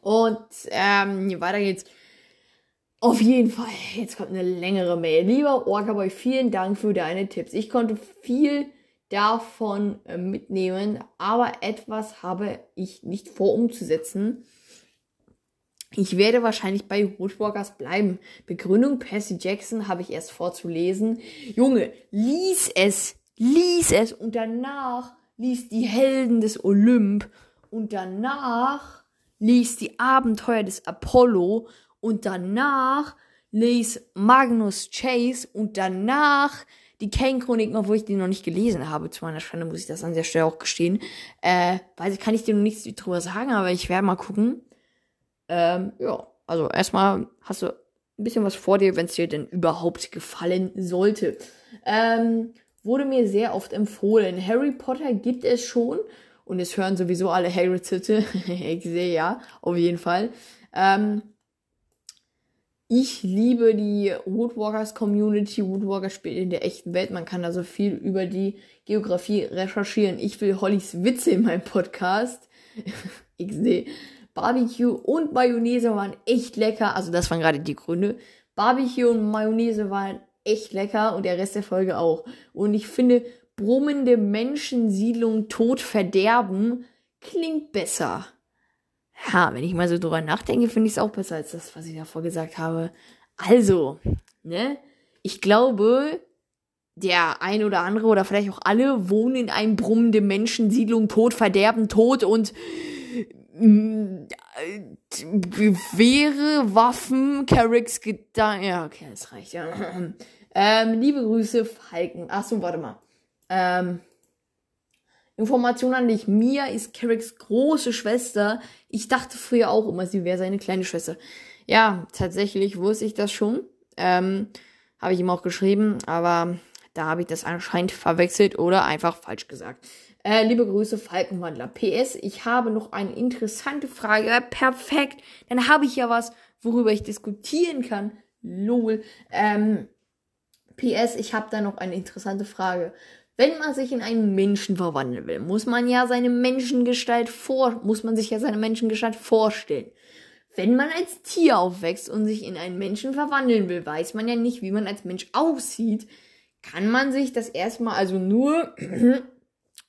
Und ähm, weiter geht's. Auf jeden Fall, jetzt kommt eine längere Mail. Lieber Orcaboy, vielen Dank für deine Tipps. Ich konnte viel davon äh, mitnehmen, aber etwas habe ich nicht vor umzusetzen. Ich werde wahrscheinlich bei Roadwalkers bleiben. Begründung Percy Jackson habe ich erst vorzulesen. Junge, lies es, lies es und danach lies die Helden des Olymp und danach lies die Abenteuer des Apollo und danach lies Magnus Chase und danach die Kane-Chroniken, obwohl ich die noch nicht gelesen habe. Zu meiner Schande muss ich das an der Stelle auch gestehen. Äh, weiß ich, kann ich dir noch nichts drüber sagen, aber ich werde mal gucken. Ähm, ja, also erstmal hast du ein bisschen was vor dir, wenn es dir denn überhaupt gefallen sollte. Ähm, wurde mir sehr oft empfohlen. Harry Potter gibt es schon und es hören sowieso alle Harry Zitte. ich sehe ja, auf jeden Fall. Ähm, ich liebe die Woodwalkers Community. Woodwalker spielt in der echten Welt. Man kann da so viel über die Geografie recherchieren. Ich will Hollys Witze in meinem Podcast. sehe. Barbecue und Mayonnaise waren echt lecker. Also das waren gerade die Gründe. Barbecue und Mayonnaise waren echt lecker und der Rest der Folge auch. Und ich finde, brummende Menschensiedlung tot verderben klingt besser. Ja, wenn ich mal so drüber nachdenke, finde ich es auch besser als das, was ich davor gesagt habe. Also, ne? Ich glaube, der ein oder andere oder vielleicht auch alle wohnen in einem brummende Menschensiedlung, Tod, Verderben, Tod und mm, Gewehre, Waffen, Carricks Gedanken. Ja, okay, das reicht ja. Ähm, liebe Grüße, Falken. Achso, warte mal. Ähm, Information an dich. Mia ist Carricks große Schwester. Ich dachte früher auch immer, sie wäre seine kleine Schwester. Ja, tatsächlich wusste ich das schon. Ähm, habe ich ihm auch geschrieben, aber da habe ich das anscheinend verwechselt oder einfach falsch gesagt. Äh, liebe Grüße, Falkenwandler. PS, ich habe noch eine interessante Frage. Perfekt. Dann habe ich ja was, worüber ich diskutieren kann. Lol. Ähm, PS, ich habe da noch eine interessante Frage. Wenn man sich in einen Menschen verwandeln will, muss man ja seine Menschengestalt vor, muss man sich ja seine Menschengestalt vorstellen. Wenn man als Tier aufwächst und sich in einen Menschen verwandeln will, weiß man ja nicht, wie man als Mensch aussieht. Kann man sich das erstmal also nur,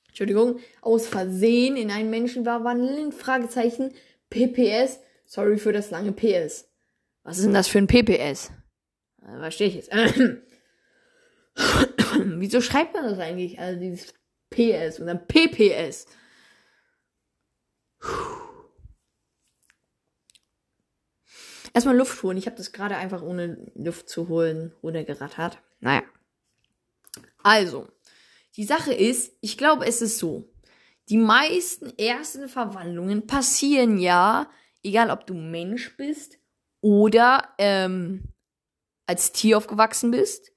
Entschuldigung, aus Versehen in einen Menschen verwandeln? Fragezeichen. PPS. Sorry für das lange PS. Was ist denn das für ein PPS? Verstehe ich jetzt. Wieso schreibt man das eigentlich? Also dieses PS und dann PPS. Erstmal Luft holen. Ich habe das gerade einfach ohne Luft zu holen runtergerattert. Naja. Also, die Sache ist, ich glaube, es ist so. Die meisten ersten Verwandlungen passieren ja, egal ob du Mensch bist oder ähm, als Tier aufgewachsen bist,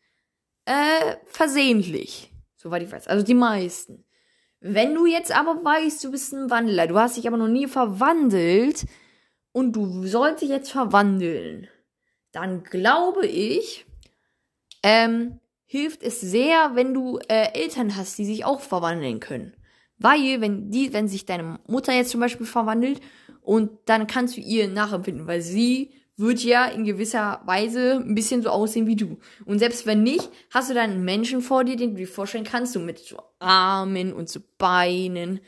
äh, versehentlich. Soweit ich weiß. Also die meisten. Wenn du jetzt aber weißt, du bist ein Wandler, du hast dich aber noch nie verwandelt und du sollst dich jetzt verwandeln, dann glaube ich, ähm, hilft es sehr, wenn du äh, Eltern hast, die sich auch verwandeln können. Weil, wenn die, wenn sich deine Mutter jetzt zum Beispiel verwandelt und dann kannst du ihr nachempfinden, weil sie wird ja in gewisser Weise ein bisschen so aussehen wie du. Und selbst wenn nicht, hast du dann einen Menschen vor dir, den du dir vorstellen kannst, so mit so Armen und so Beinen,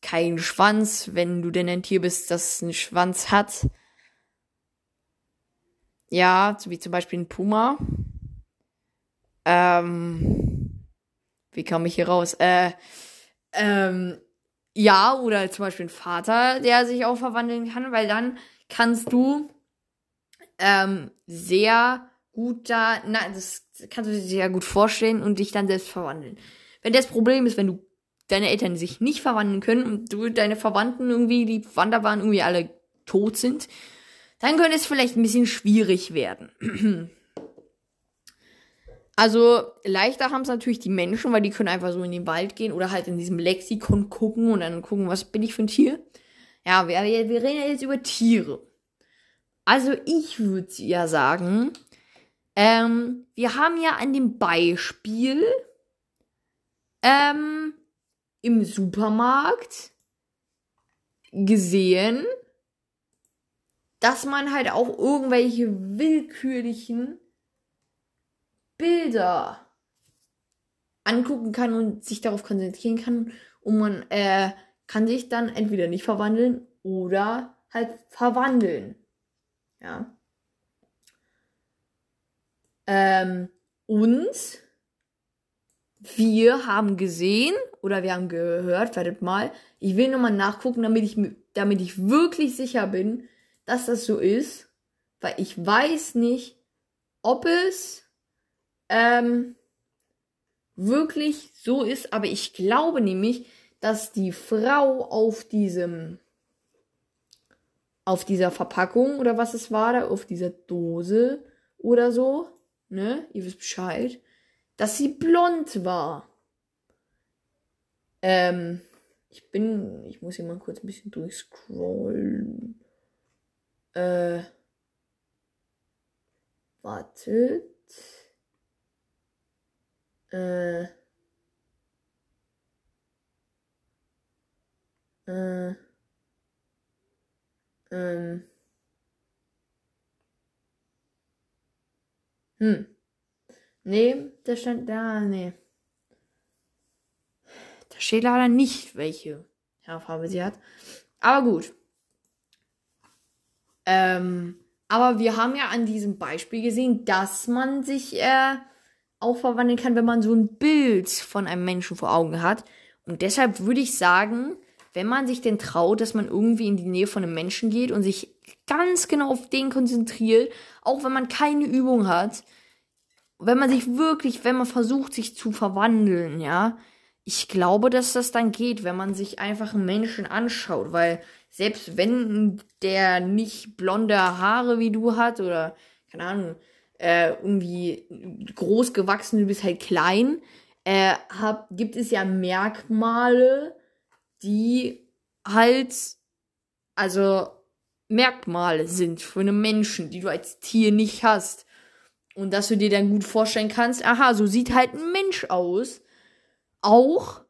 kein Schwanz, wenn du denn ein Tier bist, das einen Schwanz hat. Ja, so wie zum Beispiel ein Puma. Ähm, wie komme ich hier raus? Äh, ähm, ja, oder zum Beispiel ein Vater, der sich auch verwandeln kann, weil dann kannst du ähm, sehr gut da, na, das kannst du dir sehr gut vorstellen und dich dann selbst verwandeln. Wenn das Problem ist, wenn du deine Eltern sich nicht verwandeln können und du deine Verwandten irgendwie, die Wanderbahn irgendwie alle tot sind, dann könnte es vielleicht ein bisschen schwierig werden. Also leichter haben es natürlich die Menschen, weil die können einfach so in den Wald gehen oder halt in diesem Lexikon gucken und dann gucken, was bin ich für ein Tier. Ja, wir, wir reden ja jetzt über Tiere. Also ich würde ja sagen, ähm, wir haben ja an dem Beispiel ähm, im Supermarkt gesehen, dass man halt auch irgendwelche willkürlichen Bilder angucken kann und sich darauf konzentrieren kann und man äh, kann sich dann entweder nicht verwandeln oder halt verwandeln. Ja. Ähm, und wir haben gesehen oder wir haben gehört, wartet mal, ich will nochmal nachgucken, damit ich, damit ich wirklich sicher bin, dass das so ist, weil ich weiß nicht, ob es ähm, wirklich so ist, aber ich glaube nämlich, dass die Frau auf diesem auf dieser Verpackung oder was es war, da auf dieser Dose oder so, ne, ihr wisst Bescheid, dass sie blond war. Ähm, Ich bin, ich muss hier mal kurz ein bisschen durchscrollen. Äh, wartet. Äh, äh, ähm, hm. Nee, der stand da, nee. Da steht leider nicht, welche Haarfarbe sie hat. Aber gut. Ähm, aber wir haben ja an diesem Beispiel gesehen, dass man sich äh, auch verwandeln kann, wenn man so ein Bild von einem Menschen vor Augen hat. Und deshalb würde ich sagen, wenn man sich denn traut, dass man irgendwie in die Nähe von einem Menschen geht und sich ganz genau auf den konzentriert, auch wenn man keine Übung hat, wenn man sich wirklich, wenn man versucht, sich zu verwandeln, ja, ich glaube, dass das dann geht, wenn man sich einfach einen Menschen anschaut, weil selbst wenn der nicht blonde Haare wie du hat oder, keine Ahnung, äh, irgendwie groß gewachsen, du bist halt klein, äh, hab, gibt es ja Merkmale, die halt, also Merkmale sind für einen Menschen, die du als Tier nicht hast. Und dass du dir dann gut vorstellen kannst, aha, so sieht halt ein Mensch aus. Auch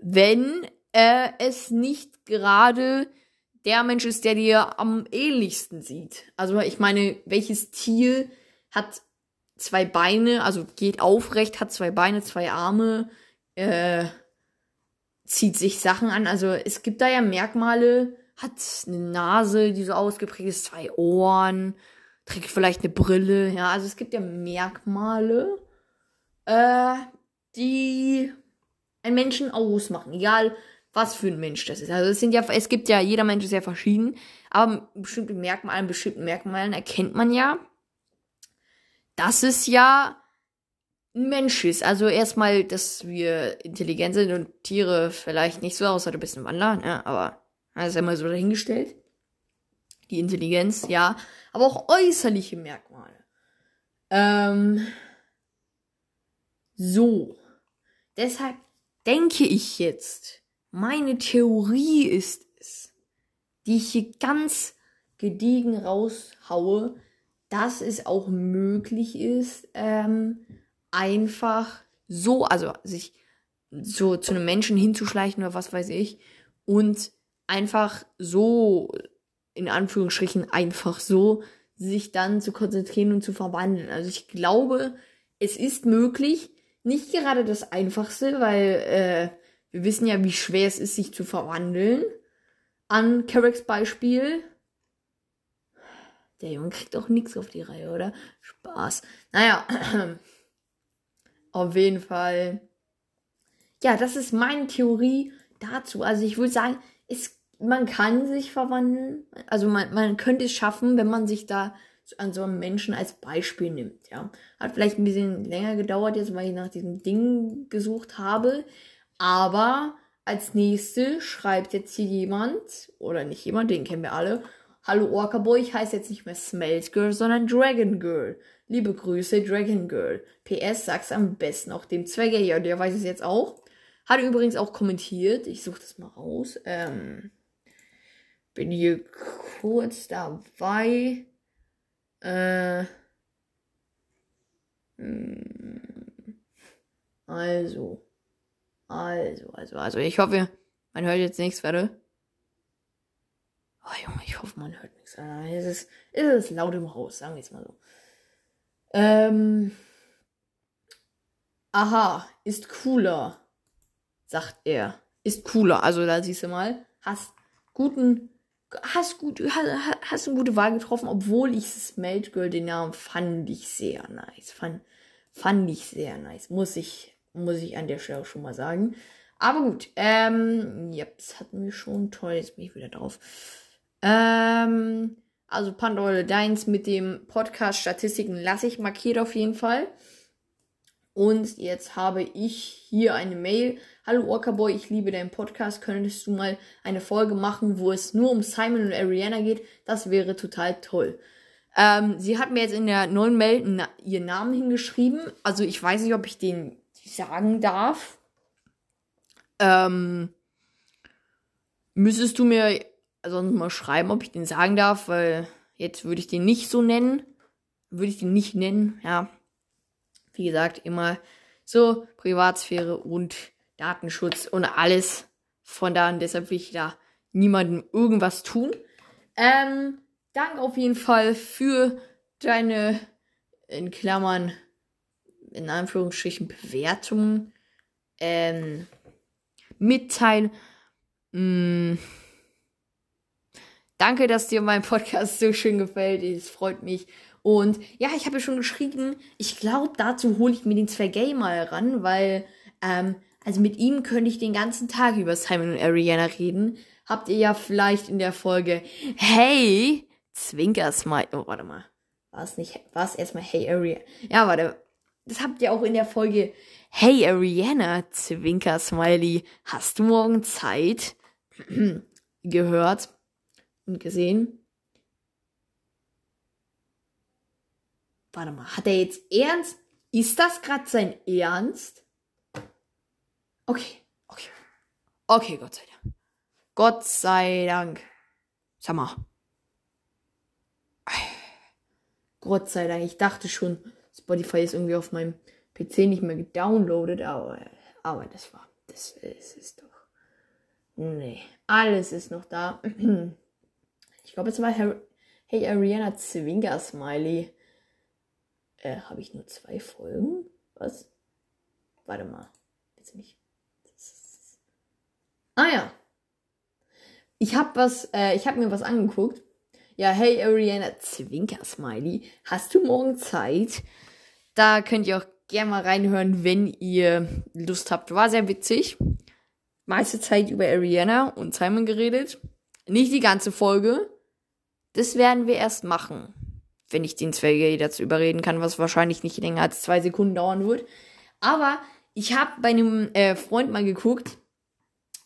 wenn äh, es nicht gerade der Mensch ist, der dir am ähnlichsten sieht. Also ich meine, welches Tier hat zwei Beine, also geht aufrecht, hat zwei Beine, zwei Arme, äh, zieht sich Sachen an. Also es gibt da ja Merkmale, hat eine Nase, die so ausgeprägt ist, zwei Ohren, trägt vielleicht eine Brille. Ja, also es gibt ja Merkmale, äh, die einen Menschen ausmachen. Egal, was für ein Mensch das ist. Also es sind ja, es gibt ja, jeder Mensch ist ja verschieden, aber bestimmte Merkmale, bestimmten Merkmalen erkennt man ja, dass es ja Mensch ist. Also erstmal, dass wir intelligent sind und Tiere vielleicht nicht so, außer du bist ein Wandler, ne? aber das ist mal so dahingestellt. Die Intelligenz, ja, aber auch äußerliche Merkmale. Ähm, so. Deshalb denke ich jetzt, meine Theorie ist es, die ich hier ganz gediegen raushaue, dass es auch möglich ist, ähm, einfach so, also sich so zu einem Menschen hinzuschleichen oder was weiß ich und einfach so, in Anführungsstrichen einfach so, sich dann zu konzentrieren und zu verwandeln. Also ich glaube, es ist möglich, nicht gerade das Einfachste, weil äh, wir wissen ja, wie schwer es ist, sich zu verwandeln. An Carracks Beispiel. Der Junge kriegt auch nichts auf die Reihe, oder? Spaß. Naja, Auf jeden Fall. Ja, das ist meine Theorie dazu. Also ich würde sagen, es, man kann sich verwandeln. Also man, man könnte es schaffen, wenn man sich da an so einem Menschen als Beispiel nimmt, ja. Hat vielleicht ein bisschen länger gedauert jetzt, weil ich nach diesem Ding gesucht habe. Aber als nächste schreibt jetzt hier jemand, oder nicht jemand, den kennen wir alle. Hallo Orca Boy, ich heiße jetzt nicht mehr Smelt Girl, sondern Dragon Girl. Liebe Grüße, Dragon Girl. PS, sag's am besten auch dem Zwerger hier, der weiß es jetzt auch. Hat übrigens auch kommentiert. Ich suche das mal raus. Ähm, bin hier kurz dabei. Äh, hm, also. Also, also, also. Ich hoffe, man hört jetzt nichts, warte. Oh Junge, ich hoffe, man hört nichts. Es ist, es ist laut im Haus, sagen wir es mal so. Ähm, aha, ist cooler, sagt er. Ist cooler. Also da siehst du mal, hast guten, hast gut, hast, eine gute Wahl getroffen, obwohl ich Smelt Girl den Namen fand ich sehr nice. Fand, fand ich sehr nice. Muss ich, muss ich an der Stelle schon mal sagen. Aber gut, ähm, ja, das hatten wir schon. Toll, jetzt bin ich wieder drauf. Ähm, also Pandora Deins mit dem Podcast Statistiken lasse ich markiert auf jeden Fall. Und jetzt habe ich hier eine Mail. Hallo Orca-Boy, ich liebe deinen Podcast. Könntest du mal eine Folge machen, wo es nur um Simon und Ariana geht? Das wäre total toll. Ähm, sie hat mir jetzt in der neuen Mail na ihren Namen hingeschrieben. Also ich weiß nicht, ob ich den sagen darf. Ähm, müsstest du mir sonst mal schreiben, ob ich den sagen darf, weil jetzt würde ich den nicht so nennen. Würde ich den nicht nennen, ja. Wie gesagt, immer so Privatsphäre und Datenschutz und alles von da. Und deshalb will ich da niemandem irgendwas tun. Ähm, Dank auf jeden Fall für deine, in Klammern, in Anführungsstrichen, Bewertung. Ähm, mitteilen. Mm. Danke, dass dir mein Podcast so schön gefällt. Es freut mich. Und ja, ich habe ja schon geschrieben, ich glaube, dazu hole ich mir den Zwergay mal ran, weil, ähm, also mit ihm könnte ich den ganzen Tag über Simon und Ariana reden. Habt ihr ja vielleicht in der Folge Hey, Zwinkersmile. Oh, warte mal. War es nicht, war es erstmal Hey Ariana? Ja, warte. Das habt ihr auch in der Folge Hey Ariana, Zwinker-Smiley, hast du morgen Zeit? gehört und gesehen. Warte mal, hat er jetzt ernst? Ist das gerade sein Ernst? Okay, okay. Okay, Gott sei Dank. Gott sei Dank. Sag mal. Gott sei Dank, ich dachte schon, Spotify ist irgendwie auf meinem PC nicht mehr gedownloadet, aber, aber das war, das ist, ist doch. Nee, alles ist noch da. Ich glaube, es war Hey Ariana Zwinker Smiley. Äh, habe ich nur zwei Folgen? Was? Warte mal. Jetzt mich. Ah ja. Ich habe was, äh, ich habe mir was angeguckt. Ja, hey Ariana Zwinker Smiley. Hast du morgen Zeit? Da könnt ihr auch gerne mal reinhören, wenn ihr Lust habt. War sehr witzig. Meiste Zeit über Ariana und Simon geredet. Nicht die ganze Folge. Das werden wir erst machen. Wenn ich den Zwerge dazu überreden kann, was wahrscheinlich nicht länger als zwei Sekunden dauern wird. Aber ich habe bei einem äh, Freund mal geguckt.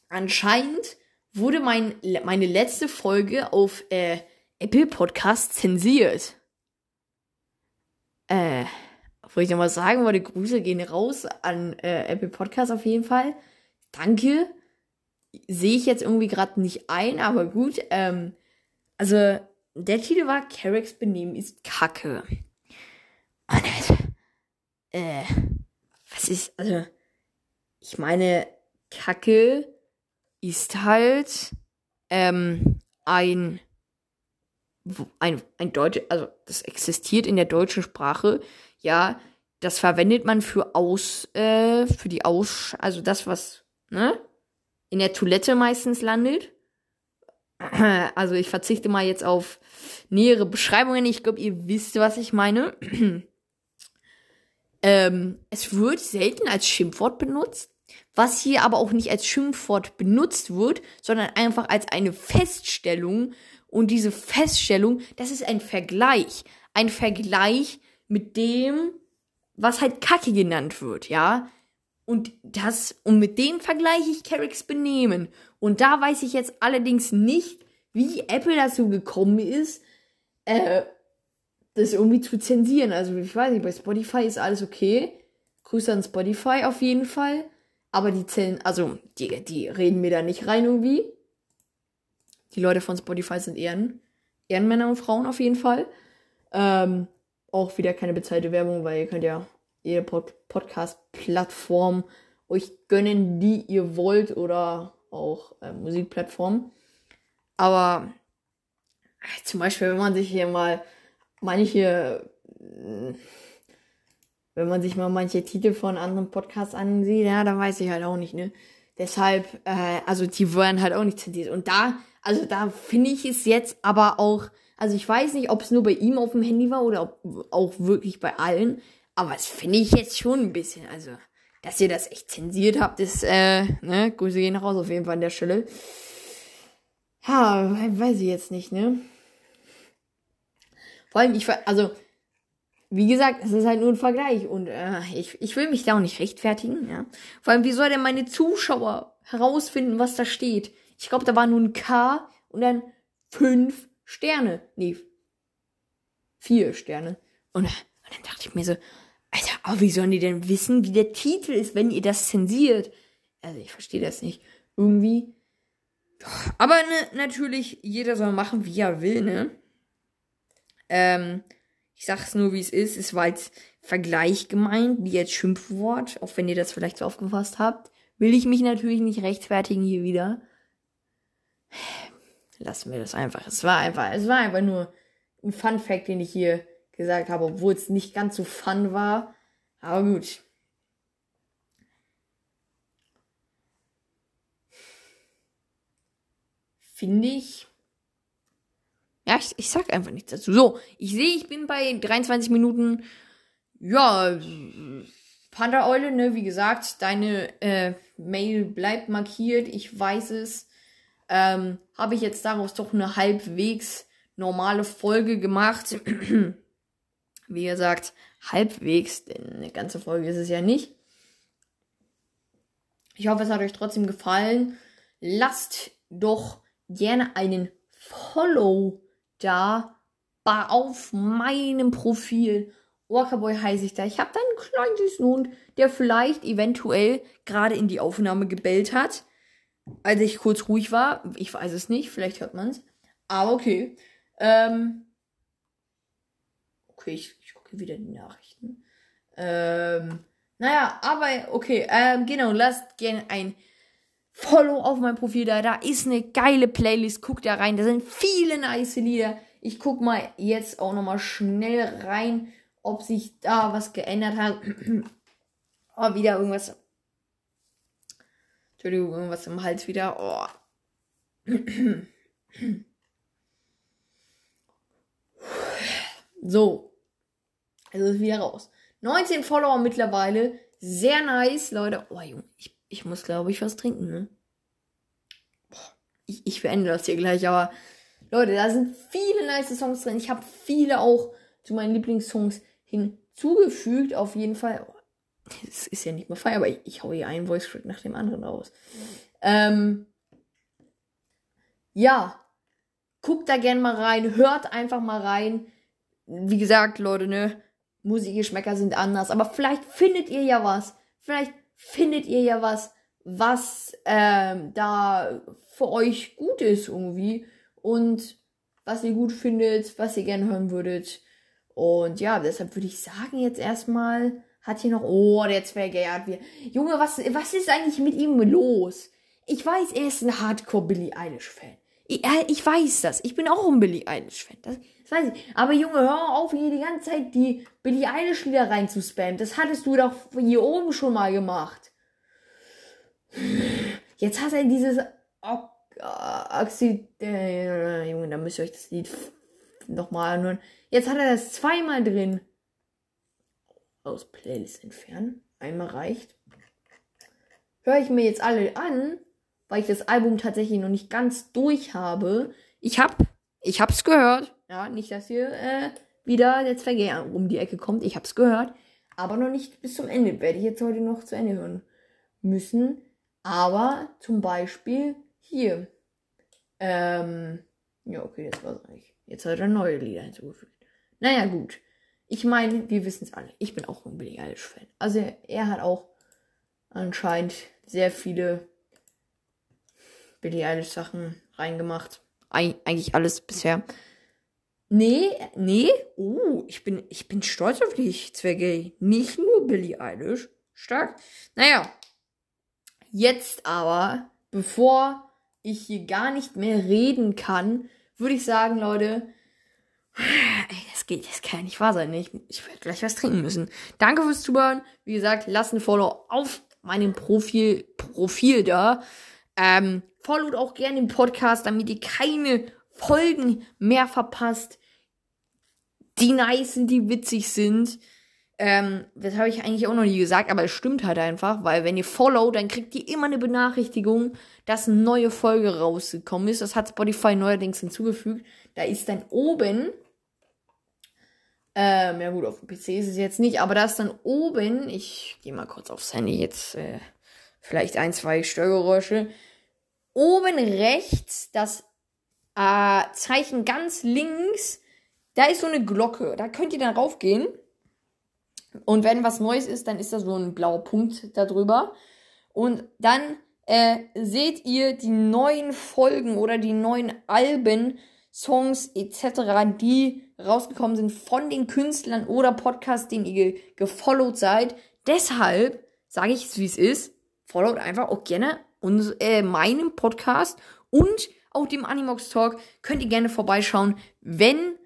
Anscheinend wurde mein, meine letzte Folge auf äh, Apple Podcast zensiert. Äh, wo ich nochmal sagen wollte, Grüße gehen raus an äh, Apple Podcast auf jeden Fall. Danke. Sehe ich jetzt irgendwie gerade nicht ein, aber gut. Ähm, also, der Titel war Carracks Benehmen ist Kacke. Und, äh, was ist, also, ich meine, Kacke ist halt, ähm, ein, ein, ein Deutsch, also, das existiert in der deutschen Sprache ja, das verwendet man für aus, äh, für die Aus, also das, was, ne, in der Toilette meistens landet. Also ich verzichte mal jetzt auf nähere Beschreibungen. Ich glaube, ihr wisst, was ich meine. ähm, es wird selten als Schimpfwort benutzt. Was hier aber auch nicht als Schimpfwort benutzt wird, sondern einfach als eine Feststellung. Und diese Feststellung, das ist ein Vergleich. Ein Vergleich mit dem, was halt Kacke genannt wird, ja. Und das, und mit dem vergleiche ich Carricks Benehmen. Und da weiß ich jetzt allerdings nicht, wie Apple dazu gekommen ist, äh, das irgendwie zu zensieren. Also ich weiß nicht, bei Spotify ist alles okay. Grüße an Spotify auf jeden Fall. Aber die zählen, also die, die reden mir da nicht rein irgendwie. Die Leute von Spotify sind Ehren, Ehrenmänner und Frauen auf jeden Fall. Ähm, auch wieder keine bezahlte Werbung, weil ihr könnt ja jede Pod Podcast-Plattform euch gönnen, die ihr wollt oder auch äh, Musikplattformen. Aber äh, zum Beispiel, wenn man sich hier mal manche, äh, wenn man sich mal manche Titel von anderen Podcasts ansieht, ja, dann weiß ich halt auch nicht, ne? Deshalb, äh, also die werden halt auch nicht zensiert. Und da, also da finde ich es jetzt aber auch also ich weiß nicht, ob es nur bei ihm auf dem Handy war oder ob auch wirklich bei allen. Aber das finde ich jetzt schon ein bisschen. Also, dass ihr das echt zensiert habt, ist, äh, ne, Grüße gehen raus auf jeden Fall an der Stelle. Ja, weiß ich jetzt nicht, ne? Vor allem, ich, also, wie gesagt, es ist halt nur ein Vergleich und äh, ich, ich will mich da auch nicht rechtfertigen, ja. Vor allem, wie soll denn meine Zuschauer herausfinden, was da steht? Ich glaube, da war nur ein K und dann fünf Sterne. Nee, vier Sterne. Und, und dann dachte ich mir so, aber wie sollen die denn wissen, wie der Titel ist, wenn ihr das zensiert? Also ich verstehe das nicht. Irgendwie, Aber ne, natürlich, jeder soll machen, wie er will, ne? Ähm, ich sag's nur, wie es ist. Es war als Vergleich gemeint, wie als Schimpfwort, auch wenn ihr das vielleicht so aufgefasst habt. Will ich mich natürlich nicht rechtfertigen hier wieder. Lassen wir das einfach. Es war einfach, es war einfach nur ein Fun Fact, den ich hier gesagt habe, obwohl es nicht ganz so fun war. Aber gut. Finde ich. Ja, ich, ich sag einfach nichts dazu. So, ich sehe, ich bin bei 23 Minuten. Ja, Panda-Eule, ne, wie gesagt, deine äh, Mail bleibt markiert, ich weiß es. Ähm, Habe ich jetzt daraus doch eine halbwegs normale Folge gemacht. wie gesagt, halbwegs, denn eine ganze Folge ist es ja nicht. Ich hoffe, es hat euch trotzdem gefallen. Lasst doch gerne einen Follow da auf meinem Profil. Orcaboy heiße ich da. Ich habe da einen kleinen süßen Hund, der vielleicht eventuell gerade in die Aufnahme gebellt hat, als ich kurz ruhig war. Ich weiß es nicht, vielleicht hört man es. Aber okay. Ähm okay, ich, ich gucke wieder die Nachrichten. Ähm naja, aber okay, ähm, genau, lasst gerne ein Follow auf mein Profil da. Da ist eine geile Playlist. Guckt da rein. Da sind viele nice Lieder. Ich guck mal jetzt auch nochmal schnell rein, ob sich da was geändert hat. oh, wieder irgendwas. Entschuldigung, irgendwas im Hals wieder. Oh. so. Also ist wieder raus. 19 Follower mittlerweile. Sehr nice, Leute. Oh, Junge, ich, ich muss, glaube ich, was trinken, ne? Ich, ich beende das hier gleich, aber Leute, da sind viele nice Songs drin. Ich habe viele auch zu meinen Lieblingssongs hinzugefügt. Auf jeden Fall. Es ist ja nicht mehr feier, aber ich, ich hau hier einen Voice Track nach dem anderen raus. Ähm, ja, guckt da gerne mal rein, hört einfach mal rein. Wie gesagt, Leute, ne, Musikgeschmäcker sind anders, aber vielleicht findet ihr ja was. Vielleicht findet ihr ja was, was ähm, da für euch gut ist irgendwie und was ihr gut findet, was ihr gerne hören würdet. Und ja, deshalb würde ich sagen, jetzt erstmal hat hier noch, oh, der Zwerge hat wir. Junge, was, was ist eigentlich mit ihm los? Ich weiß, er ist ein Hardcore Billie Eilish Fan. Ich, ich weiß das. Ich bin auch ein Billie Eilish Fan. Das, das weiß ich. Aber Junge, hör auf, hier die ganze Zeit die Billie Eilish Lieder reinzuspammen. Das hattest du doch hier oben schon mal gemacht. Jetzt hat er dieses Oxid. Äh, Junge, da müsst ihr euch das Lied nochmal anhören. Jetzt hat er das zweimal drin. Aus Playlist entfernen. Einmal reicht. Höre ich mir jetzt alle an, weil ich das Album tatsächlich noch nicht ganz durch habe. Ich hab, ich hab's gehört. Ja, nicht, dass hier äh, wieder der Zwerge um die Ecke kommt. Ich hab's gehört. Aber noch nicht bis zum Ende. Werde ich jetzt heute noch zu Ende hören müssen. Aber zum Beispiel hier. Ähm, ja, okay, das war's eigentlich. Jetzt hat er neue Lieder hinzugefügt. Naja, gut. Ich meine, wir wissen es alle. Ich bin auch ein Billie Eilish-Fan. Also er hat auch anscheinend sehr viele Billie Eilish-Sachen reingemacht. Eig eigentlich alles bisher. Nee, nee. Oh, ich bin, ich bin stolz auf dich, Zwerge. Nicht nur Billie Eilish. Stark. Naja. Jetzt aber, bevor ich hier gar nicht mehr reden kann, würde ich sagen, Leute, ey, das geht, das kann ja nicht wahr sein. Ich, ich werde gleich was trinken müssen. Danke fürs Zuhören. Wie gesagt, lasst ein Follow auf meinem Profil, Profil da. Ähm, followt auch gerne den Podcast, damit ihr keine Folgen mehr verpasst, die nice sind, die witzig sind. Ähm, das habe ich eigentlich auch noch nie gesagt, aber es stimmt halt einfach, weil wenn ihr follow, dann kriegt ihr immer eine Benachrichtigung, dass eine neue Folge rausgekommen ist. Das hat Spotify neuerdings hinzugefügt. Da ist dann oben, ähm, ja gut, auf dem PC ist es jetzt nicht, aber da ist dann oben, ich gehe mal kurz aufs Handy jetzt, äh, vielleicht ein, zwei Störgeräusche. Oben rechts das äh, Zeichen ganz links, da ist so eine Glocke. Da könnt ihr dann raufgehen. Und wenn was Neues ist, dann ist da so ein blauer Punkt darüber. Und dann äh, seht ihr die neuen Folgen oder die neuen Alben, Songs etc., die rausgekommen sind von den Künstlern oder Podcasts, denen ihr gefollowt seid. Deshalb sage ich es, wie es ist. Followt einfach auch gerne uns, äh, meinen Podcast und auch dem Animox Talk. Könnt ihr gerne vorbeischauen. Wenn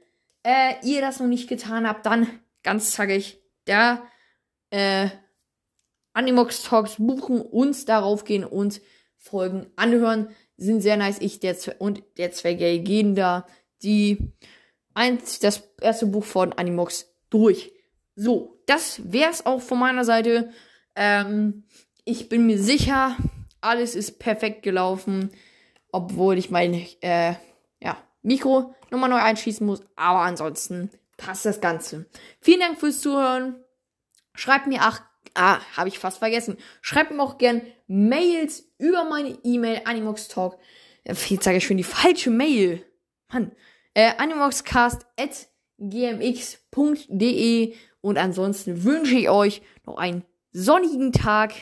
äh, ihr das noch nicht getan habt, dann ganz zackig der äh, Animox Talks buchen, uns darauf gehen und Folgen anhören. Sind sehr nice. Ich der und der Zwerge gehen da die eins, das erste Buch von Animox durch. So, das wär's auch von meiner Seite. Ähm, ich bin mir sicher, alles ist perfekt gelaufen, obwohl ich mein äh, ja, Mikro nochmal neu einschießen muss. Aber ansonsten passt das Ganze. Vielen Dank fürs Zuhören. Schreibt mir ach, ah, habe ich fast vergessen. Schreibt mir auch gern Mails über meine E-Mail animoxtalk. Jetzt sage ich schon die falsche Mail. Mann. Äh, animoxcast.gmx.de und ansonsten wünsche ich euch noch einen sonnigen Tag.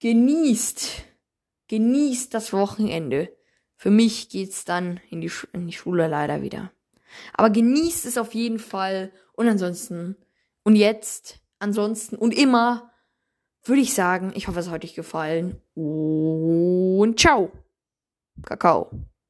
Genießt, genießt das Wochenende. Für mich geht's dann in die, in die Schule leider wieder. Aber genießt es auf jeden Fall. Und ansonsten, und jetzt, ansonsten und immer, würde ich sagen, ich hoffe, es hat euch gefallen. Und ciao. Kakao.